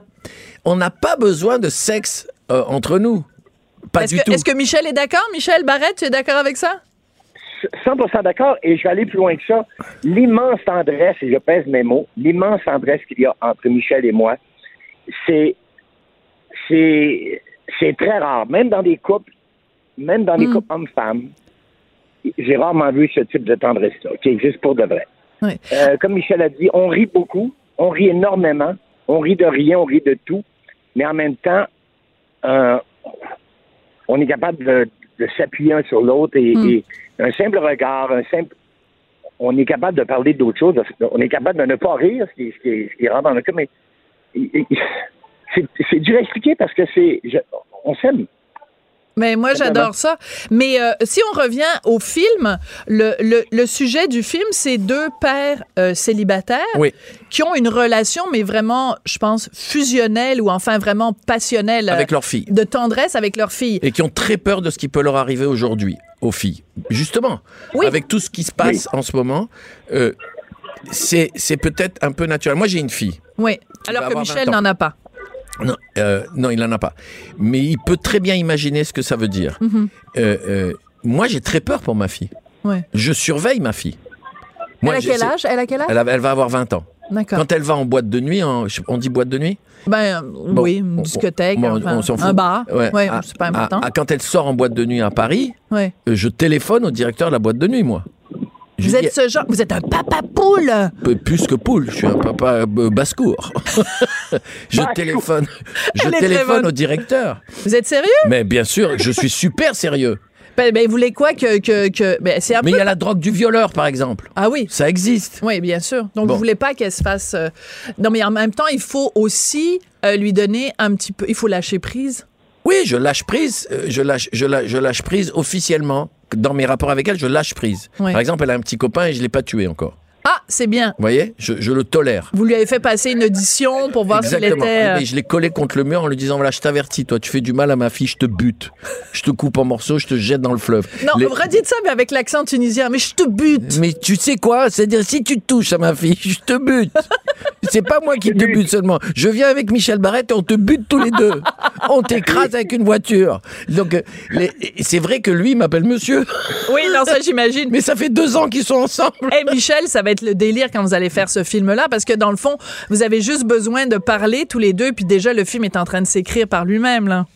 on n'a pas besoin de sexe euh, entre nous. Pas Est-ce du que, tout. est-ce que Michel est d'accord? Michel Barrette, tu es d'accord avec ça? 100% d'accord, et je vais aller plus loin que ça. L'immense tendresse, et je pèse mes mots, l'immense tendresse qu'il y a entre Michel et moi, c'est, c'est, c'est très rare. Même dans des couples, même dans des couples hommes-femmes, j'ai rarement vu ce type de tendresse-là, qui existe pour de vrai. Oui. Euh, comme Michel a dit, on rit beaucoup, on rit énormément, on rit de rien, on rit de tout, mais en même temps, euh, on est capable de, de s'appuyer un sur l'autre et, et un simple regard, un simple. On est capable de parler d'autres choses. On est capable de ne pas rire, ce qui, ce qui, ce dans le cas, mais c'est dur à expliquer parce que c'est. On s'aime. Mais moi, j'adore ça. Mais euh, si on revient au film, le, le, le sujet du film, c'est deux pères euh, célibataires Oui. qui ont une relation, mais vraiment, je pense, fusionnelle ou enfin vraiment passionnelle. Avec euh, leur fille. De tendresse avec leur fille. et qui ont très peur de ce qui peut leur arriver aujourd'hui aux filles. Justement, Oui. avec tout ce qui se passe en ce moment, euh, c'est c'est peut-être un peu naturel. Moi, j'ai une fille. Oui. Alors que Michel 20 ans. n'en a pas. Non, euh, non, il n'en a pas. Mais il peut très bien imaginer ce que ça veut dire. Mm-hmm. Euh, euh, moi, j'ai très peur pour ma fille. Ouais. Je surveille ma fille. elle a quel âge? Elle a quel âge? elle, a- elle va avoir 20 ans. Quand elle va en boîte de nuit, on dit boîte de nuit? Ben, Bon, oui, une discothèque, enfin, on un bar. Ouais. Ouais, Ah, c'est pas ah, ah, quand elle sort en boîte de nuit à Paris, Ouais. je téléphone au directeur de la boîte de nuit, moi. Vous êtes ce genre, vous êtes un papa poule. plus que poule, je suis un papa euh, basse-cour. je téléphone, je téléphone au directeur. Vous êtes sérieux? Mais bien sûr, je suis super sérieux. Ben, ben, vous voulez quoi que, que, que, ben, c'est un Mais il peu. y a la drogue du violeur, par exemple. Ah oui. Ça existe. Oui, bien sûr. Donc, Bon. vous voulez pas qu'elle se fasse. euh, Non, mais en même temps, il faut aussi euh, lui donner un petit peu. Il faut lâcher prise. Oui, je lâche prise. euh, Je lâche, je lâche, je lâche prise officiellement. Dans mes rapports avec elle, je lâche prise. Par exemple, elle a un petit copain et je l'ai pas tué encore. Ah, c'est bien. Vous voyez je, je le tolère. Vous lui avez fait passer une audition pour voir s'il Exactement. était. euh, Et je l'ai collé contre le mur en lui disant voilà, je t'avertis, toi, tu fais du mal à ma fille, je te bute, je te coupe en morceaux, je te jette dans le fleuve. Non, Les- redites ça, mais avec l'accent tunisien. Mais je te bute. Mais tu sais quoi? C'est-à-dire, si tu touches à ma fille, je te bute. C'est pas moi qui te bute seulement. Je viens avec Michel Barrette et on te bute tous les deux. On t'écrase avec une voiture. Donc, euh, les- c'est vrai que lui m'appelle monsieur. Oui, non, ça, j'imagine. Mais ça fait deux ans qu'ils sont ensemble. Hey Michel, ça va être le délire quand vous allez faire ce film-là, parce que dans le fond, vous avez juste besoin de parler tous les deux, puis déjà le film est en train de s'écrire par lui-même là.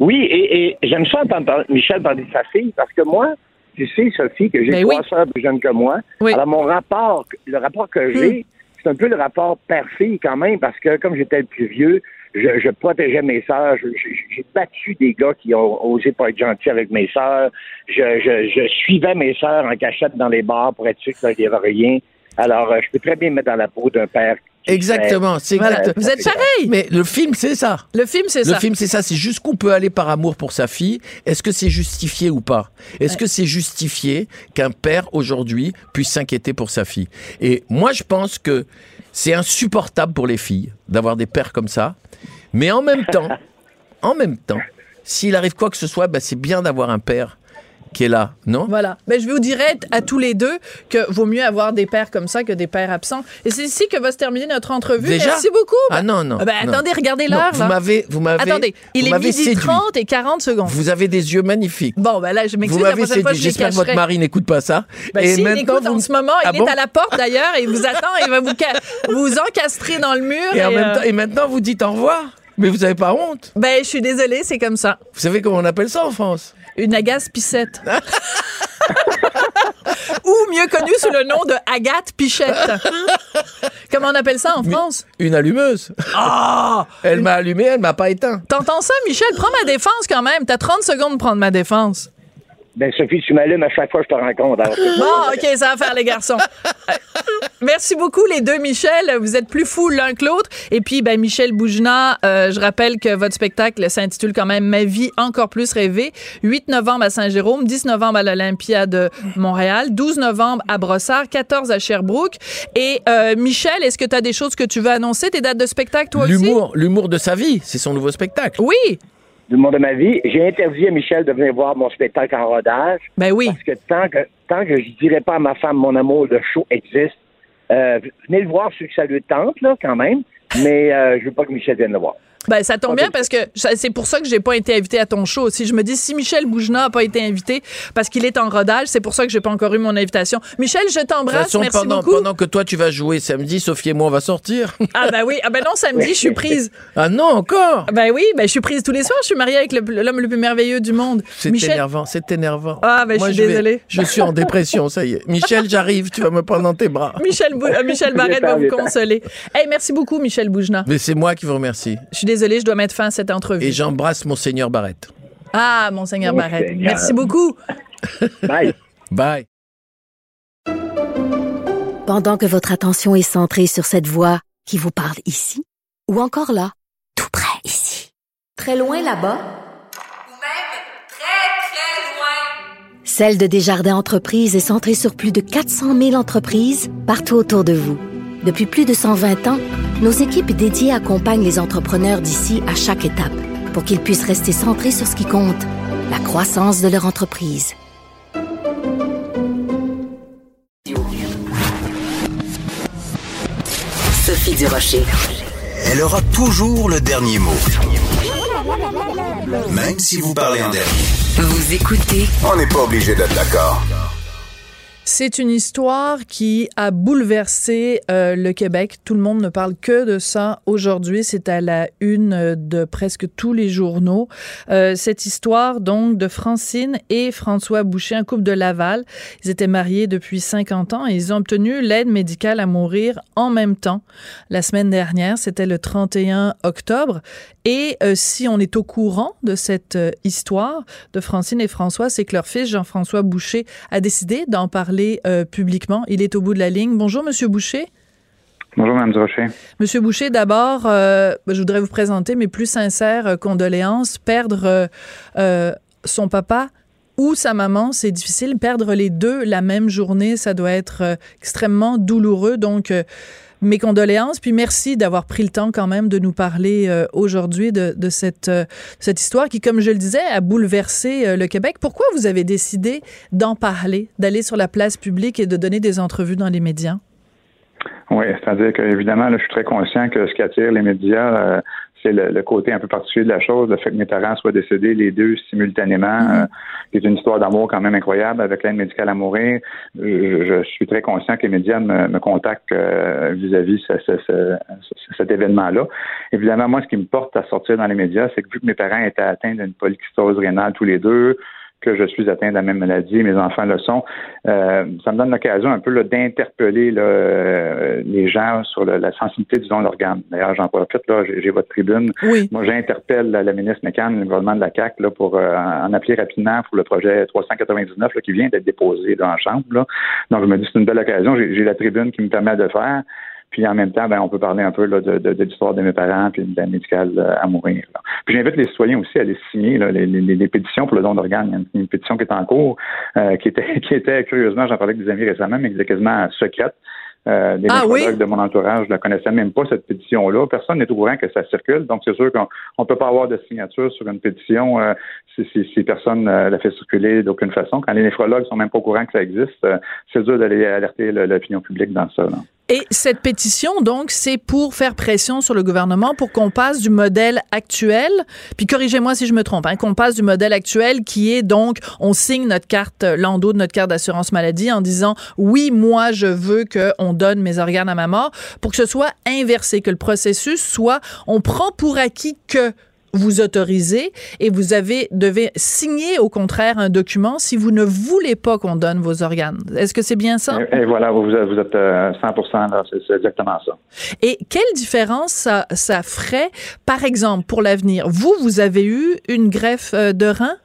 Oui, et, et j'aime ça entendre Michel parler de sa fille parce que moi, tu sais, Sophie, que j'ai Ben trois oui. sœurs plus jeunes que moi. Oui. Hmm. Alors, mon rapport, le rapport que j'ai, c'est un peu le rapport père-fille quand même parce que comme j'étais le plus vieux, je, je protégeais mes sœurs. J'ai battu des gars qui ont osé pas être gentils avec mes sœurs. Je, je, je suivais mes sœurs en cachette dans les bars pour être sûr qu'il n'y avait rien. Alors, euh, je peux très bien me mettre dans la peau d'un père. qui Exactement, c'est Voilà. exact. Vous êtes pareil. Mais le film, c'est ça. Le film, c'est Le ça. film, c'est ça. C'est jusqu'où peut aller par amour pour sa fille. Est-ce que c'est justifié ou pas? Est-ce que c'est justifié qu'un père aujourd'hui puisse s'inquiéter pour sa fille? Et moi, je pense que c'est insupportable pour les filles d'avoir des pères comme ça. Mais en même temps, en même temps, s'il arrive quoi que ce soit, ben, c'est bien d'avoir un père qui est là, non? Voilà. Ben, je vous dirais à tous les deux que vaut mieux avoir des pères comme ça que des pères absents. Et c'est ici que va se terminer notre entrevue. Déjà? Merci beaucoup. Ah non, non. Ben, non. attendez, regardez l'heure. Vous m'avez, vous m'avez, Attendez, il vous est midi séduit. 30 et 40 secondes. Vous avez des yeux magnifiques. Bon, ben là, je Vous m'excuse. La m'avez séduit. J'espère que votre mari n'écoute pas ça. Ben, si, il écoute en vous- ce moment, il Ah est à la porte d'ailleurs et il vous attend, il va vous, ca- vous encastrer dans le mur. Et, en et, même euh, temps, et maintenant, vous dites au revoir. Mais vous n'avez pas honte. Ben, je suis désolée, c'est comme ça. Vous savez comment on appelle ça en France? Une agace pissette. Ou mieux connue sous le nom de Agathe Pichette. Comment on appelle ça en France? Une allumeuse. Ah! Elle m'a allumé, elle m'a pas éteint. T'entends ça, Michel? Prends ma défense quand même. T'as 30 secondes pour prendre ma défense. Ben, Sophie, tu m'allumes à chaque fois que je te rencontre. alors Bon, OK, ça va faire les garçons. Merci beaucoup, les deux Michel. Vous êtes plus fous l'un que l'autre. Et puis, ben, Michel Bougina, euh, je rappelle que votre spectacle s'intitule quand même Ma vie encore plus rêvée. 8 novembre à Saint-Jérôme, 10 novembre à l'Olympia de Montréal, 12 novembre à Brossard, 14 à Sherbrooke. Et euh, Michel, est-ce que tu as des choses que tu veux annoncer, tes dates de spectacle, toi aussi? L'humour, l'humour de sa vie, c'est son nouveau spectacle. Oui. Du monde de ma vie, j'ai interdit à Michel de venir voir mon spectacle en rodage. Ben oui. Parce que tant que tant que je dirais pas à ma femme mon amour, le show existe. Euh, venez le voir ceux que ça lui tente, là, quand même. Mais euh, je veux pas que Michel vienne le voir. Ben, ça tombe bien parce que c'est pour ça que j'ai pas été invité à ton show. Si je me dis si Michel Bougena a pas été invité parce qu'il est en rodage, c'est pour ça que j'ai pas encore eu mon invitation. Michel, je De toute t'embrasse. façon, Merci pendant, beaucoup. pendant que toi tu vas jouer samedi, Sophie et moi on va sortir. Ah ben oui, ah ben non, samedi, je suis prise. ah non, encore? Ben oui, ben je suis prise tous les soirs. Je suis mariée avec l'homme le, plus merveilleux du monde. C'est Michel, énervant, c'est énervant. Ah, ben, je suis vais- désolée. je suis en dépression, ça y est. Michel, j'arrive, tu vas me prendre dans tes bras. Michel, Bou- euh, Michel Barrette va vous J'espère, consoler. Hey, merci beaucoup, Michel Bougena. Mais c'est moi qui vous remercie. Je suis désolée, je dois mettre fin à cette entrevue. Et j'embrasse Monseigneur Barrette. Ah, Monseigneur Barrette. Monseigneur. Merci beaucoup. Bye. Bye. Pendant que votre attention est centrée sur cette voix qui vous parle ici, ou encore là, tout près ici, très loin là-bas, Ou même très, très loin. Celle de Desjardins Entreprises est centrée sur plus de 400 000 entreprises partout autour de vous. Depuis plus de 120 ans, nos équipes dédiées accompagnent les entrepreneurs d'ici à chaque étape pour qu'ils puissent rester centrés sur ce qui compte, la croissance de leur entreprise. Sophie Durocher. Elle aura toujours le dernier mot. Même si vous parlez en dernier. Vous écoutez On n'est pas obligé d'être d'accord. C'est une histoire qui a bouleversé euh, le Québec. Tout le monde ne parle que de ça aujourd'hui. C'est à la une de presque tous les journaux. Euh, cette histoire donc de Francine et François Boucher, un couple de Laval. Ils étaient mariés depuis 50 ans et ils ont obtenu l'aide médicale à mourir en même temps. La semaine dernière, c'était le 31 octobre. Et euh, si on est au courant de cette euh, histoire de Francine et François, c'est que leur fils Jean-François Boucher a décidé d'en parler euh, publiquement. Il est au bout de la ligne. Bonjour, Monsieur Boucher. Bonjour, Mme Durocher. Monsieur Boucher, d'abord, euh, je voudrais vous présenter mes plus sincères euh, condoléances. Perdre euh, son papa ou sa maman, c'est difficile. Perdre les deux la même journée, ça doit être extrêmement douloureux. Donc, mes condoléances, puis merci d'avoir pris le temps quand même de nous parler euh, aujourd'hui de, cette, euh, cette histoire qui, comme je le disais, a bouleversé euh, le Québec. Pourquoi vous avez décidé d'en parler, d'aller sur la place publique et de donner des entrevues dans les médias? Oui, c'est-à-dire qu'évidemment, je suis très conscient que ce qui attire les médias, c'est le, le côté un peu particulier de la chose, le fait que mes parents soient décédés les deux simultanément, euh, qui est une histoire d'amour quand même incroyable avec l'aide médicale à mourir. Je, je suis très conscient que les médias me, me contactent euh, vis-à-vis ce- ce- ce- ce- cet événement-là. Évidemment, moi, ce qui me porte à sortir dans les médias, c'est que vu que mes parents étaient atteints d'une polycystose rénale tous les deux, que je suis atteint de la même maladie, mes enfants le sont. Euh, ça me donne l'occasion un peu là, d'interpeller là, euh, les gens sur le- la sensibilité du don d'organes. D'ailleurs, j'en profite, là, j'ai j'ai votre tribune. Oui. Moi, j'interpelle la, la ministre McCann, le gouvernement de la CAQ, là, pour euh, en appeler rapidement pour le projet 399 là, qui vient d'être déposé dans la Chambre. Là. Donc, je me dis c'est une belle occasion. J'ai j'ai la tribune qui me permet de le faire. Puis en même temps, ben, on peut parler un peu là, de, de, de l'histoire de mes parents puis de la médicale euh, à mourir. là. Puis j'invite les citoyens aussi à les signer là, les, les, les pétitions pour le don d'organes. Il y a une, une pétition qui est en cours, euh, qui était qui était curieusement, j'en parlais avec des amis récemment, mais qui était quasiment secrète. Euh, des Ah oui? de mon entourage ne connaissaient même pas cette pétition-là. Personne n'est au courant que ça circule. Donc, c'est sûr qu'on ne peut pas avoir de signature sur une pétition euh, si, si, si personne ne la fait circuler d'aucune façon. Quand les néphrologues sont même pas au courant que ça existe, euh, c'est dur d'aller alerter le- l'opinion publique dans ça. là. Et cette pétition, donc, c'est pour faire pression sur le gouvernement pour qu'on passe du modèle actuel, puis corrigez-moi si je me trompe, hein, qu'on passe du modèle actuel qui est donc, on signe notre carte euh, landau de notre carte d'assurance maladie en disant, oui, moi, je veux qu'on donne mes organes à ma mort, pour que ce soit inversé, que le processus soit, on prend pour acquis que vous autorisez et vous avez devez signer au contraire un document si vous ne voulez pas qu'on donne vos organes. Est-ce que c'est bien ça? Et, et voilà, vous êtes, vous êtes euh, 100 là, c'est exactement ça. Et quelle différence ça, ça ferait, par exemple, pour l'avenir? Vous, vous avez eu une greffe euh, de rein?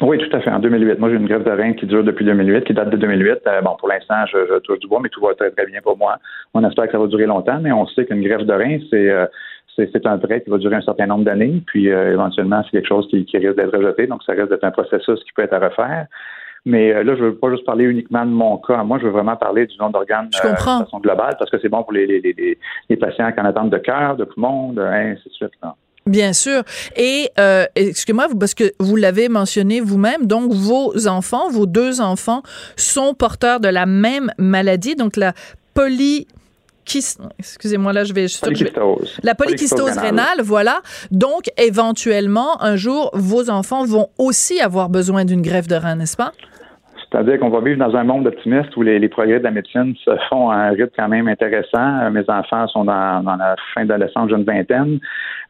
Oui, tout à fait. En 2008. Moi, j'ai une greffe de rein qui dure depuis 2008, qui date de 2008. Euh, bon, pour l'instant, je, je touche du bois, mais tout va très, très bien pour moi. On espère que ça va durer longtemps, mais on sait qu'une greffe de rein, c'est euh, c'est un prêt qui va durer un certain nombre d'années, puis euh, éventuellement, c'est quelque chose qui, qui risque d'être rejeté, donc ça risque d'être un processus qui peut être à refaire. Mais euh, là, je veux pas juste parler uniquement de mon cas. Moi, je veux vraiment parler du don d'organes comprends. de façon globale, parce que c'est bon pour les, les, les, les- patients qui en attendent de cœur, de poumon, de ainsi de suite. là. Bien sûr. Et euh, excusez-moi, parce que vous l'avez mentionné vous-même, donc vos enfants, vos deux enfants, sont porteurs de la même maladie, donc la poly... Excusez-moi, là, je vais... je- vais- Polykystose. La polykystose rénale, voilà. Donc, éventuellement, un jour, vos enfants vont aussi avoir besoin d'une greffe de rein, n'est-ce pas? C'est-à-dire qu'on va vivre dans un monde optimiste où les, les progrès de la médecine se font à un rythme quand même intéressant. Euh, Mes enfants sont dans, dans la fin d'adolescence, jeune vingtaine.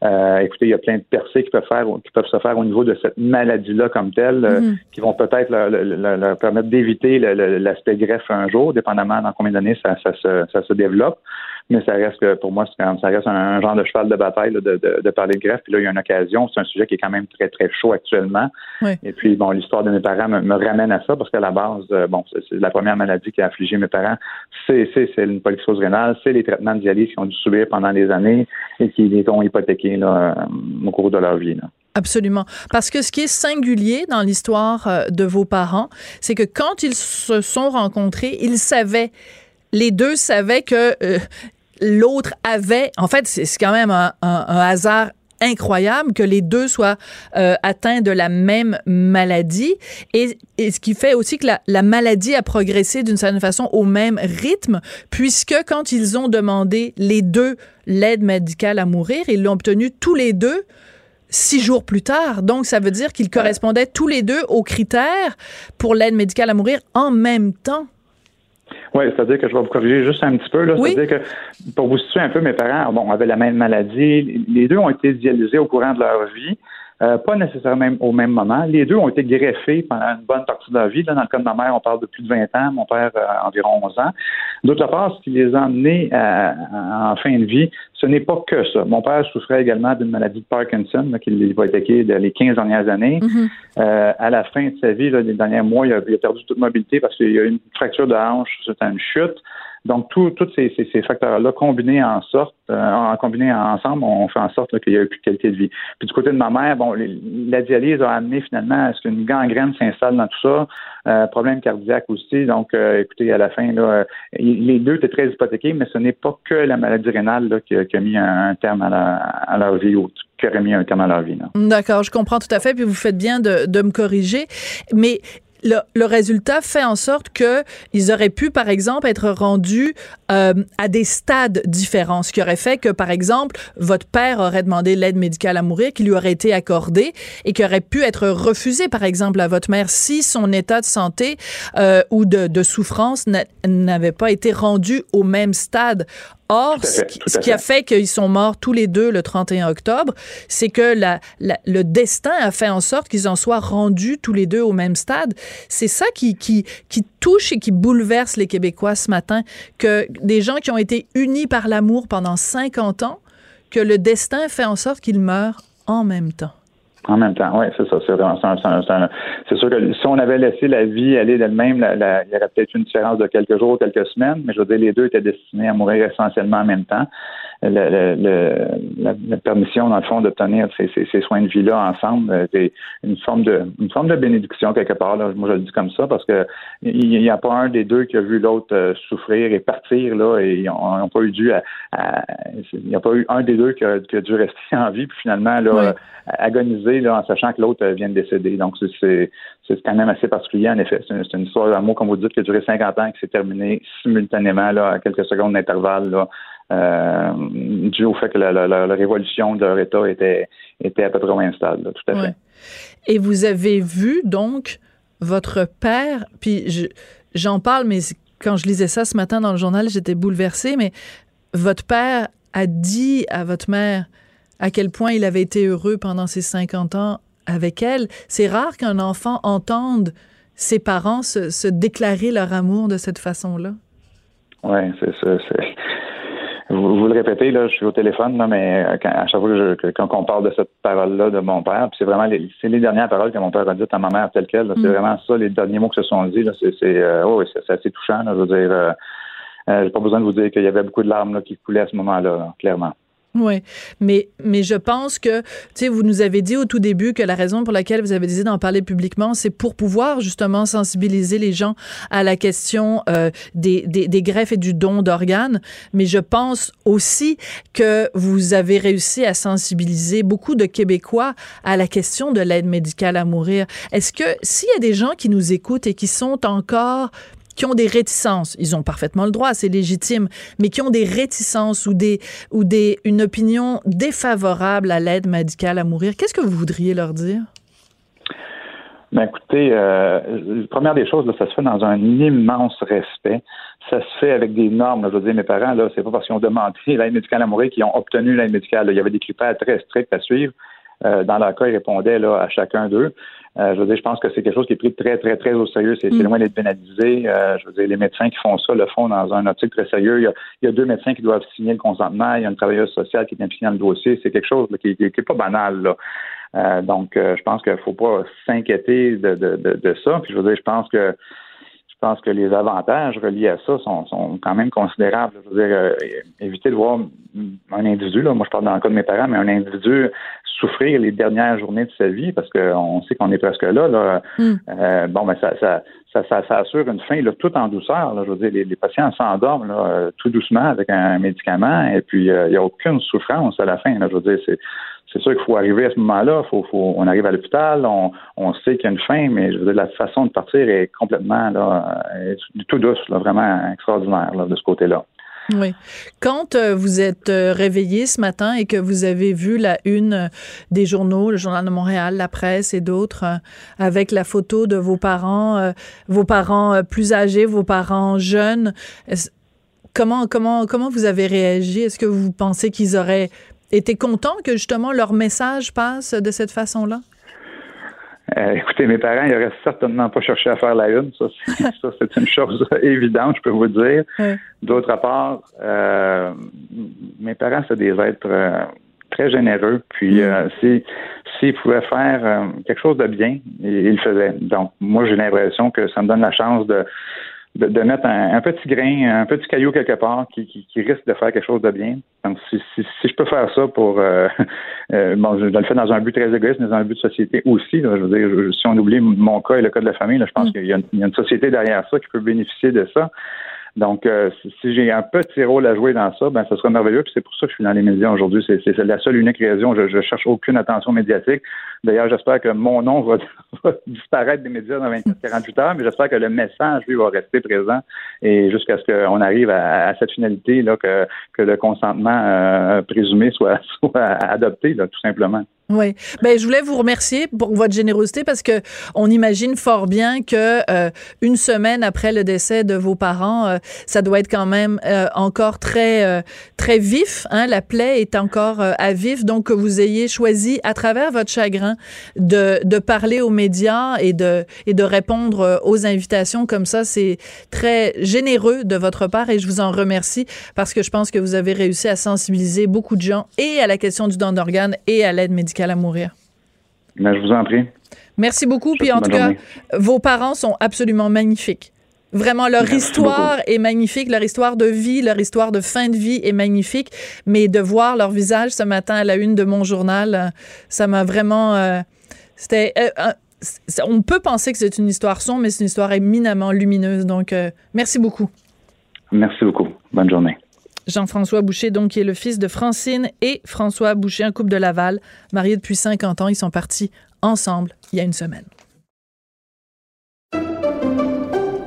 Euh, écoutez, il y a plein de percées qui peuvent, faire, qui peuvent se faire au niveau de cette maladie-là comme telle, euh, Mhm. qui vont peut-être leur, leur- leur- leur permettre d'éviter l'aspect greffe un jour, dépendamment dans combien d'années ça, ça, se, ça se développe. Mais ça reste que pour moi, c'est quand même- ça reste un, genre de cheval de bataille là, de, de, de parler de greffe. Puis là, il y a une occasion. C'est un sujet qui est quand même très, très chaud actuellement. Oui. Et puis, bon, l'histoire de mes parents me, me ramène à ça parce qu'à la base, euh, bon, c'est la première maladie qui a affligé mes parents. C'est une polykystose rénale, c'est les traitements de dialyse qu'ils ont dû subir pendant des années et qui les ont hypothéqués là, euh, au cours de leur vie. Là. Absolument. Parce que ce qui est singulier dans l'histoire euh, de vos parents, c'est que quand ils se sont rencontrés, ils savaient, les deux savaient que euh, l'autre avait, en fait, c'est quand même un, un- un hasard incroyable que les deux soient euh, atteints de la même maladie et, et ce qui fait aussi que la, la maladie a progressé d'une certaine façon au même rythme puisque quand ils ont demandé les deux l'aide médicale à mourir, ils l'ont obtenue tous les deux six jours plus tard. Donc, ça veut dire qu'ils correspondaient tous les deux aux critères pour l'aide médicale à mourir en même temps. Oui, c'est-à-dire que je vais vous corriger juste un petit peu. Là. Oui. C'est-à-dire que, pour vous situer un peu, mes parents bon, avaient la même maladie. Les deux ont été dialysés au courant de leur vie. Euh, pas nécessairement au même moment. Les deux ont été greffés pendant une bonne partie de leur vie. Là, dans le cas de ma mère, on parle de plus de 20 ans, mon père euh, environ 11 ans. D'autre part, ce qui les a amenés à- à- en fin de vie, ce n'est pas que ça. Mon père souffrait également d'une maladie de Parkinson là, qui va attaquer les 15 dernières années. Euh, à la fin de sa vie, là, les derniers mois, il a, il a perdu toute mobilité parce qu'il y a eu une fracture de hanche suite à une chute. Donc, tous ces, ces- ces facteurs-là combinés en sorte, euh, en combinés ensemble, on fait en sorte qu'il y a eu plus de qualité de vie. Puis du côté de ma mère, bon, la dialyse a amené finalement à ce qu'une gangrène s'installe dans tout ça, euh, problème cardiaque aussi. Donc, euh, écoutez, à la fin, là, euh, les deux étaient très hypothéqués, mais ce n'est pas que la maladie rénale là, qui, a, qui a mis un, terme à, la- à leur vie ou qui aurait mis un terme à leur vie. D'accord, je comprends tout à fait, puis vous faites bien de, de me corriger. Mais le, le résultat fait en sorte que ils auraient pu, par exemple, être rendus euh, à des stades différents, ce qui aurait fait que, par exemple, votre père aurait demandé l'aide médicale à mourir, qui lui aurait été accordée et qui aurait pu être refusée, par exemple, à votre mère si son état de santé euh, ou de, de souffrance n'a- n'avait pas été rendu au même stade. Or, ce qui, ce a fait. fait qu'ils sont morts tous les deux le 31 octobre, c'est que la, la- le destin a fait en sorte qu'ils en soient rendus tous les deux au même stade. C'est ça qui, qui, qui touche et qui bouleverse les Québécois ce matin, que des gens qui ont été unis par l'amour pendant 50 ans, que le destin fait en sorte qu'ils meurent en même temps. En même temps, oui, c'est ça. C'est vraiment c'est sûr que si on avait laissé la vie aller d'elle-même, il y aurait peut-être une différence de quelques jours, quelques semaines, mais je veux dire, les deux étaient destinés à mourir essentiellement en même temps. Le- le- la, la permission, dans le fond, d'obtenir ces, ces- ces soins de vie-là ensemble, euh, c'est une forme de une forme de bénédiction quelque part. Là. Moi, je le dis comme ça parce que il n'y a pas un des deux qui a vu l'autre euh, souffrir et partir là, et ils n'ont pas eu dû à, à- il n'y a pas eu un des deux qui a, qui a dû rester en vie, puis finalement là, euh, agoniser là, en sachant que l'autre euh, vient de décéder. Donc, c'est- c'est quand même assez particulier, en effet. C'est une, histoire d'amour, comme vous dites, qui a duré 50 ans et qui s'est terminée simultanément, là, à quelques secondes d'intervalle, là, euh, dû au fait que la, la- la- la révolution de leur État était, était à peu près au même stade, là, tout à fait. Ouais. Et vous avez vu donc votre père, puis je- j'en parle, mais quand je lisais ça ce matin dans le journal, j'étais bouleversée, mais votre père a dit à votre mère à quel point il avait été heureux pendant ces 50 ans avec elle. C'est rare qu'un enfant entende ses parents se, se déclarer leur amour de cette façon-là. Oui, c'est ça. Vous, vous le répétez, là, je suis au téléphone, là, mais euh, quand, à chaque fois que, je- que- quand on parle de cette parole-là de mon père, puis c'est vraiment les, c'est les dernières paroles que mon père a dites à ma mère telle quelle. là. C'est Mm. vraiment ça, les derniers mots qui se sont dits. Là, c'est, c'est, euh, oh, c'est, c'est assez touchant. Là, je veux dire, euh, euh, j'ai pas besoin de vous dire qu'il y avait beaucoup de larmes là, qui coulaient à ce moment-là, là, clairement. Oui, mais, mais je pense que, tu sais, vous nous avez dit au tout début que la raison pour laquelle vous avez décidé d'en parler publiquement, c'est pour pouvoir justement sensibiliser les gens à la question euh, des, des, des greffes et du don d'organes. Mais je pense aussi que vous avez réussi à sensibiliser beaucoup de Québécois à la question de l'aide médicale à mourir. Est-ce que s'il y a des gens qui nous écoutent et qui sont encore qui ont des réticences, ils ont parfaitement le droit, c'est légitime, mais qui ont des réticences ou des ou des une opinion défavorable à l'aide médicale à mourir, qu'est-ce que vous voudriez leur dire? Ben écoutez, euh, première des choses, ça se fait dans un immense respect. Ça se fait avec des normes. Je veux dire, mes parents, là, c'est pas parce qu'ils ont demandé l'aide médicale à mourir qu'ils ont obtenu l'aide médicale. Il y avait des critères très stricts à suivre. Euh, dans leur cas, ils répondaient là, à chacun d'eux. Euh, je veux dire, je pense que c'est quelque chose qui est pris très, très, très au sérieux. C'est c'est loin d'être pénalisé. Euh, je veux dire, les médecins qui font ça le font dans un optique très sérieux. Il y, a, il y a deux médecins qui doivent signer le consentement. Il y a une travailleuse sociale qui est impliquée dans le dossier. C'est quelque chose là, qui n'est pas banal. Là. Euh, donc, euh, je pense qu'il ne faut pas s'inquiéter de, de, de, de ça. Puis, je veux dire, je pense que je pense que les avantages reliés à ça sont, sont quand même considérables. Je veux dire, euh, éviter de voir un individu, là, moi je parle dans le cas de mes parents, mais un individu souffrir les dernières journées de sa vie, parce qu'on sait qu'on est presque là. là. Mm. Euh, bon, ben ça, ça, ça, ça, assure une fin là, tout en douceur. Là. Je veux dire, les, les patients s'endorment là, euh, tout doucement avec un médicament, et puis euh, il n'y a aucune souffrance à la fin. Là. Je veux dire, c'est c'est sûr qu'il faut arriver à ce moment-là. Faut, faut, on arrive à l'hôpital, on, on sait qu'il y a une fin, mais je veux dire, la façon de partir est complètement là, est tout douce, là, vraiment extraordinaire là, de ce côté-là. Oui. Quand euh, vous êtes euh, réveillé ce matin et que vous avez vu la une euh, des journaux, le Journal de Montréal, la presse et d'autres, avec la photo de vos parents, vos parents plus âgés, vos parents jeunes, comment, comment, comment vous avez réagi? Est-ce que vous pensez qu'ils auraient été contents que justement leur message passe de cette façon-là? Euh, écoutez, mes parents, ils n'auraient certainement pas cherché à faire la une. Ça, c'est, ça, c'est une chose évidente, je peux vous dire. D'autre part, euh, mes parents, c'est des êtres euh, très généreux. Puis, euh, si, s'ils pouvaient faire euh, quelque chose de bien, ils, ils le faisaient. Donc, moi, j'ai l'impression que ça me donne la chance de, de, de mettre un, un petit grain, un petit caillou quelque part qui, qui, qui risque de faire quelque chose de bien. Donc, si, si, si je peux faire ça pour... Euh, euh, bon, je, le fais dans un but très égoïste, mais dans un but de société aussi. là. je veux dire, je- si on oublie mon cas et le cas de la famille, là, je pense qu'il y a, une, il y a une société derrière ça qui peut bénéficier de ça. Donc, euh, si, j'ai un petit rôle à jouer dans ça, ben, ce sera merveilleux. Puis c'est pour ça que je suis dans les médias aujourd'hui. C'est, c'est la seule unique raison. Je, je cherche aucune attention médiatique. D'ailleurs, j'espère que mon nom va, disparaître des médias dans 24-48 heures, mais j'espère que le message, lui, va rester présent et jusqu'à ce qu'on arrive à, cette finalité là, que, le consentement euh, présumé soit, adopté, tout simplement. Oui. Ben, je voulais vous remercier pour votre générosité parce que on imagine fort bien que euh, une semaine après le décès de vos parents, euh, ça doit être quand même encore très très vif. Hein? La plaie est encore à vif, donc que vous ayez choisi à travers votre chagrin de, de parler aux médias et de et de répondre euh, aux invitations comme ça, c'est très généreux de votre part et je vous en remercie parce que je pense que vous avez réussi à sensibiliser beaucoup de gens et à la question du don d'organes et à l'aide médicale à mourir. Mais je vous en prie. Merci beaucoup. Puis en tout cas, vos parents sont absolument magnifiques. Vraiment, leur Merci histoire est magnifique, leur histoire de vie, leur histoire de fin de vie est magnifique. Mais de voir leur visage ce matin à la une de mon journal, euh, ça m'a vraiment. euh, C'était. euh, on peut penser que c'est une histoire sombre, mais c'est une histoire éminemment lumineuse. Donc, euh, merci beaucoup. Merci beaucoup. Bonne journée. Jean-François Boucher, donc, qui est le fils de Francine et François Boucher, un couple de Laval, mariés depuis 50 ans. Ils sont partis ensemble il y a une semaine.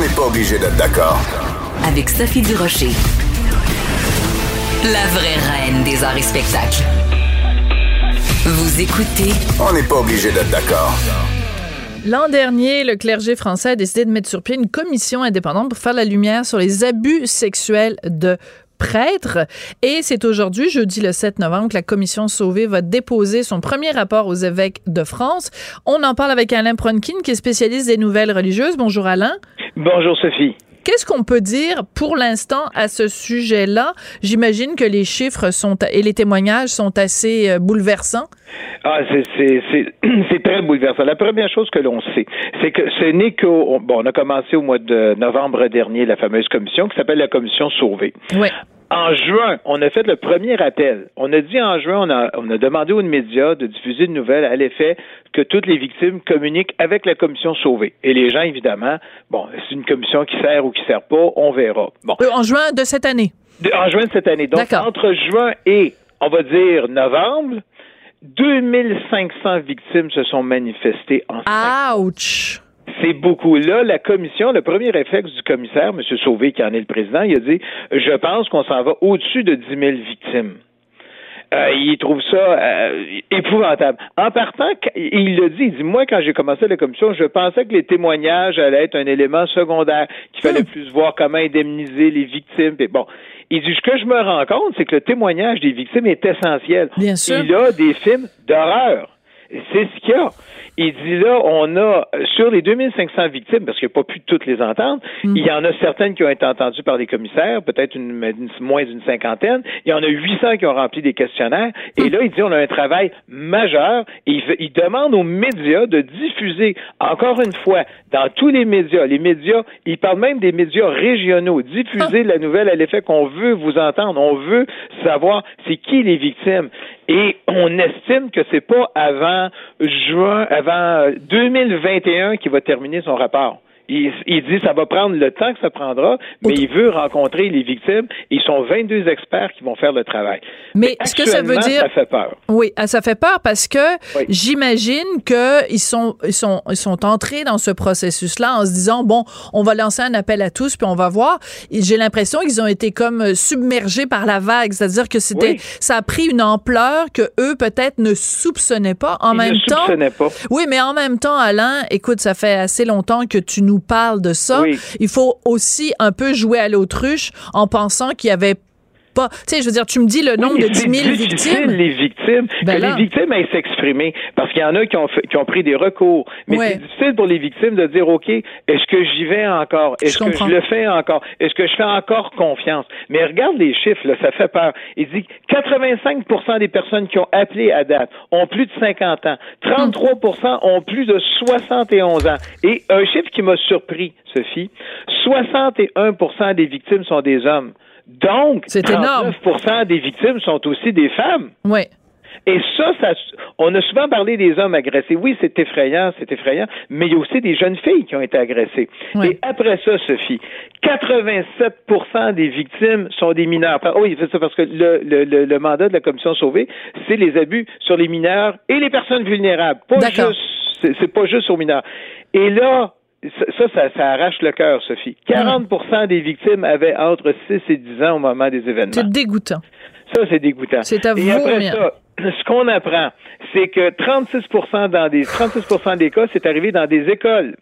N'est pas obligé d'être d'accord. Avec Sophie Durocher. La vraie reine des arts et spectacles. Vous écoutez On n'est pas obligé d'être d'accord. L'an dernier, le clergé français a décidé de mettre sur pied une commission indépendante pour faire la lumière sur les abus sexuels de prêtres. Et c'est aujourd'hui, jeudi le 7 novembre, que la commission Sauvé va déposer son premier rapport aux évêques de France. On en parle avec Alain Pronkin, qui est spécialiste des nouvelles religieuses. Bonjour Alain. Bonjour Sophie. Qu'est-ce qu'on peut dire pour l'instant à ce sujet-là? J'imagine que les chiffres sont et les témoignages sont assez euh, bouleversants. Ah, c'est, très bouleversant. La première chose que l'on sait, c'est que ce n'est qu'au. Bon, on a commencé au mois de novembre dernier la fameuse commission qui s'appelle la commission Sauvée. Oui. En juin, on a fait le premier appel. On a dit en juin, on a, on a demandé aux médias de diffuser une nouvelle à l'effet que toutes les victimes communiquent avec la commission sauvée. Et les gens, évidemment, bon, c'est une commission qui sert ou qui sert pas, on verra. Bon. Euh, en juin de cette année. De- en juin de cette année. Donc, entre juin et, on va dire, novembre, 2500 victimes se sont manifestées en Ouch! C'est beaucoup. Là, la commission, le premier réflexe du commissaire, M. Sauvé, qui en est le président, il a dit Je pense qu'on s'en va au-dessus de 10 000 victimes. Euh, il trouve ça euh, épouvantable. En partant, il l'a dit, il dit Moi, quand j'ai commencé la commission, je pensais que les témoignages allaient être un élément secondaire, qu'il fallait plus voir comment indemniser les victimes. Puis bon, il dit Ce que je me rends compte, c'est que le témoignage des victimes est essentiel. Bien sûr. Il a des films d'horreur. C'est ce qu'il y a. Il dit là, on a, sur les 2500 victimes, parce qu'il n'y a pas pu toutes les entendre, Mm. il y en a certaines qui ont été entendues par les commissaires, peut-être une, une- moins d'une cinquantaine. Il y en a 800 qui ont rempli des questionnaires. Et Mm. là, il dit, on a un travail majeur. Et il, il demande aux médias de diffuser, encore une fois, dans tous les médias, les médias, il parle même des médias régionaux, diffuser la nouvelle à l'effet qu'on veut vous entendre. On veut savoir c'est qui les victimes. Et on estime que c'est pas avant juin, avant euh, 2021 qu'il va terminer son rapport. Il, il dit ça va prendre le temps que ça prendra, mais il veut rencontrer les victimes. Ils sont 22 experts qui vont faire le travail. Mais ce que ça veut dire- ça fait peur. Oui, ah, ça fait peur parce que Oui. j'imagine que ils sont ils sont ils sont entrés dans ce processus-là en se disant bon, on va lancer un appel à tous puis on va voir. J'ai l'impression qu'ils ont été comme submergés par la vague, c'est-à-dire que c'était Oui. ça a pris une ampleur que eux peut-être ne soupçonnaient pas. En Ils même ne temps, soupçonnaient pas. oui, mais en même temps, Alain, écoute, ça fait assez longtemps que tu nous parles de ça. Oui. Il faut aussi un peu jouer à l'autruche en pensant qu'il y avait pas. Tu sais, je veux dire, tu me dis le nombre Oui, de mais 10 000 c'est difficile, victimes. les victimes, Ben que là. les victimes aillent s'exprimer, parce qu'il y en a qui ont, fait- qui ont pris des recours. Mais Ouais. c'est difficile pour les victimes de dire, OK, est-ce que j'y vais encore? Est-ce que je le fais encore? Est-ce que je fais encore confiance? Mais regarde les chiffres, là, ça fait peur. Il dit que 85% des personnes qui ont appelé à date ont plus de 50 ans. 33% ont plus de 71 ans. Et un chiffre qui m'a surpris, Sophie, 61% des victimes sont des hommes. Donc, C'est énorme. 39 des victimes sont aussi des femmes. Oui. Et ça, ça, on a souvent parlé des hommes agressés. Oui, c'est effrayant, c'est effrayant, mais il y a aussi des jeunes filles qui ont été agressées. Oui. Et après ça, Sophie, 87% des victimes sont des mineurs. Ah Oui, c'est ça, parce que le, le, le, mandat de la Commission Sauvée, c'est les abus sur les mineurs et les personnes vulnérables. Pas juste, c'est, c'est pas juste aux mineurs. Et là, ça, ça, ça arrache le cœur, Sophie. 40% des victimes avaient entre 6 et 10 ans au moment des événements. C'est dégoûtant. Ça, c'est dégoûtant. C'est à Et après ça, ce qu'on apprend, c'est que 36 dans des 36 des cas, c'est arrivé dans des écoles.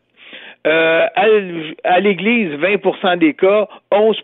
Euh, à, l'Église, 20 des cas, 11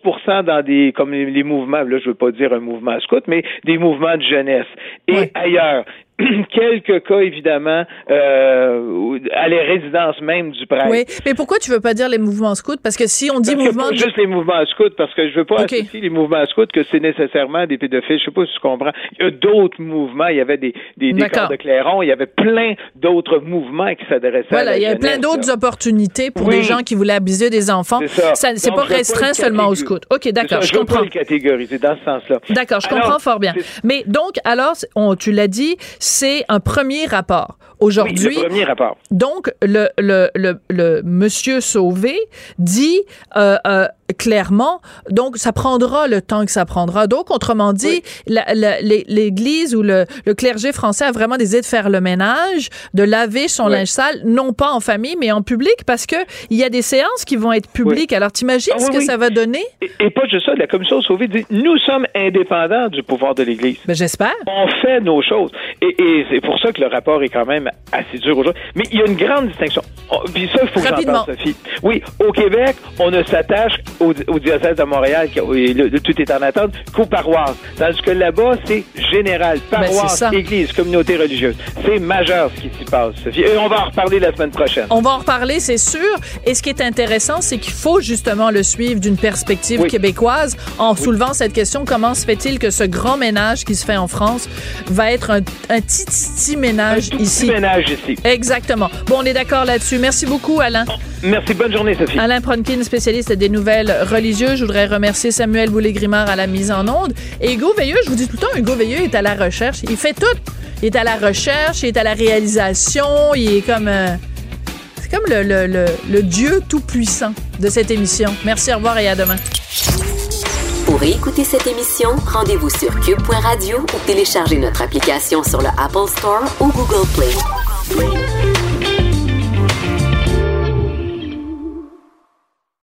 dans des comme les, mouvements, là je veux pas dire un mouvement scout, mais des mouvements de jeunesse. Et ailleurs, quelques cas évidemment euh, à les résidences même du prêtre. Oui, mais pourquoi tu veux pas dire les mouvements scouts? Parce que si on dit Parce que mouvement... pas de- juste les mouvements scouts, parce que je veux pas Ok. associer les mouvements scouts que c'est nécessairement des pédophiles. Je sais pas si tu comprends. Il y a d'autres mouvements. Il y avait des, des, des de clairon. Il y avait plein d'autres mouvements qui s'adressaient à Voilà, la il y a plein d'autres opportunités pour Oui. des gens qui voulaient abuser des enfants. C'est ça. c'est pas je restreint le seulement aux scouts. OK, d'accord, ça, je veux pas comprends. le catégoriser dans ce sens-là. D'accord, je Alors, comprends fort bien. Mais donc, alors, on, tu l'as dit, c'est un premier rapport. Aujourd'hui, le premier rapport. donc, le, le, le, le monsieur Sauvé dit euh, euh, clairement, donc ça prendra le temps que ça prendra. Donc, autrement dit, l'Église ou le, le clergé français a vraiment décidé de faire le ménage, de laver son linge sale, non pas en famille, mais en public, parce que il y a des séances qui vont être publiques. Alors, t'imagines Ah ce que ça va donner? Et, et pas juste ça, la commission Sauvé dit nous sommes indépendants du pouvoir de l'Église. Ben, j'espère. On fait nos choses. Et, et c'est pour ça que le rapport est quand même assez dur aujourd'hui. Mais il y a une grande distinction. Oh, Puis ça, il faut que Sophie. Oui, au Québec, on ne s'attache au, au diocèse de Montréal, qui, et le- le- tout est en attente, qu'aux paroisses. Tandis que là-bas, c'est général. Ben, Paroisse, ça. église, communauté religieuse. C'est majeur ce qui s'y passe, Sophie. Et on va en reparler la semaine prochaine. On va en reparler, c'est sûr. Et ce qui est intéressant, c'est qu'il faut justement le suivre d'une perspective Oui. québécoise en soulevant cette question comment se fait-il que ce grand ménage qui se fait en France va être un, un petit, petit ménage Tout ici? petit ménage ici. Exactement. Bon, on est d'accord là-dessus. Merci beaucoup, Alain. Merci. Bonne journée, Sophie. Alain Pronkin, spécialiste des nouvelles religieuses. Je voudrais remercier Samuel Boulay-Grimard à la mise en onde. Et Hugo Veilleux, je vous dis tout le temps, Hugo Veilleux est à la recherche. Il fait tout. Il est à la recherche, il est à la réalisation, il est comme... euh, c'est comme le, le, le, le Dieu tout-puissant de cette émission. Merci, au revoir et à demain. Pour écouter cette émission, rendez-vous sur cube.radio ou téléchargez notre application sur le Apple Store ou Google Play.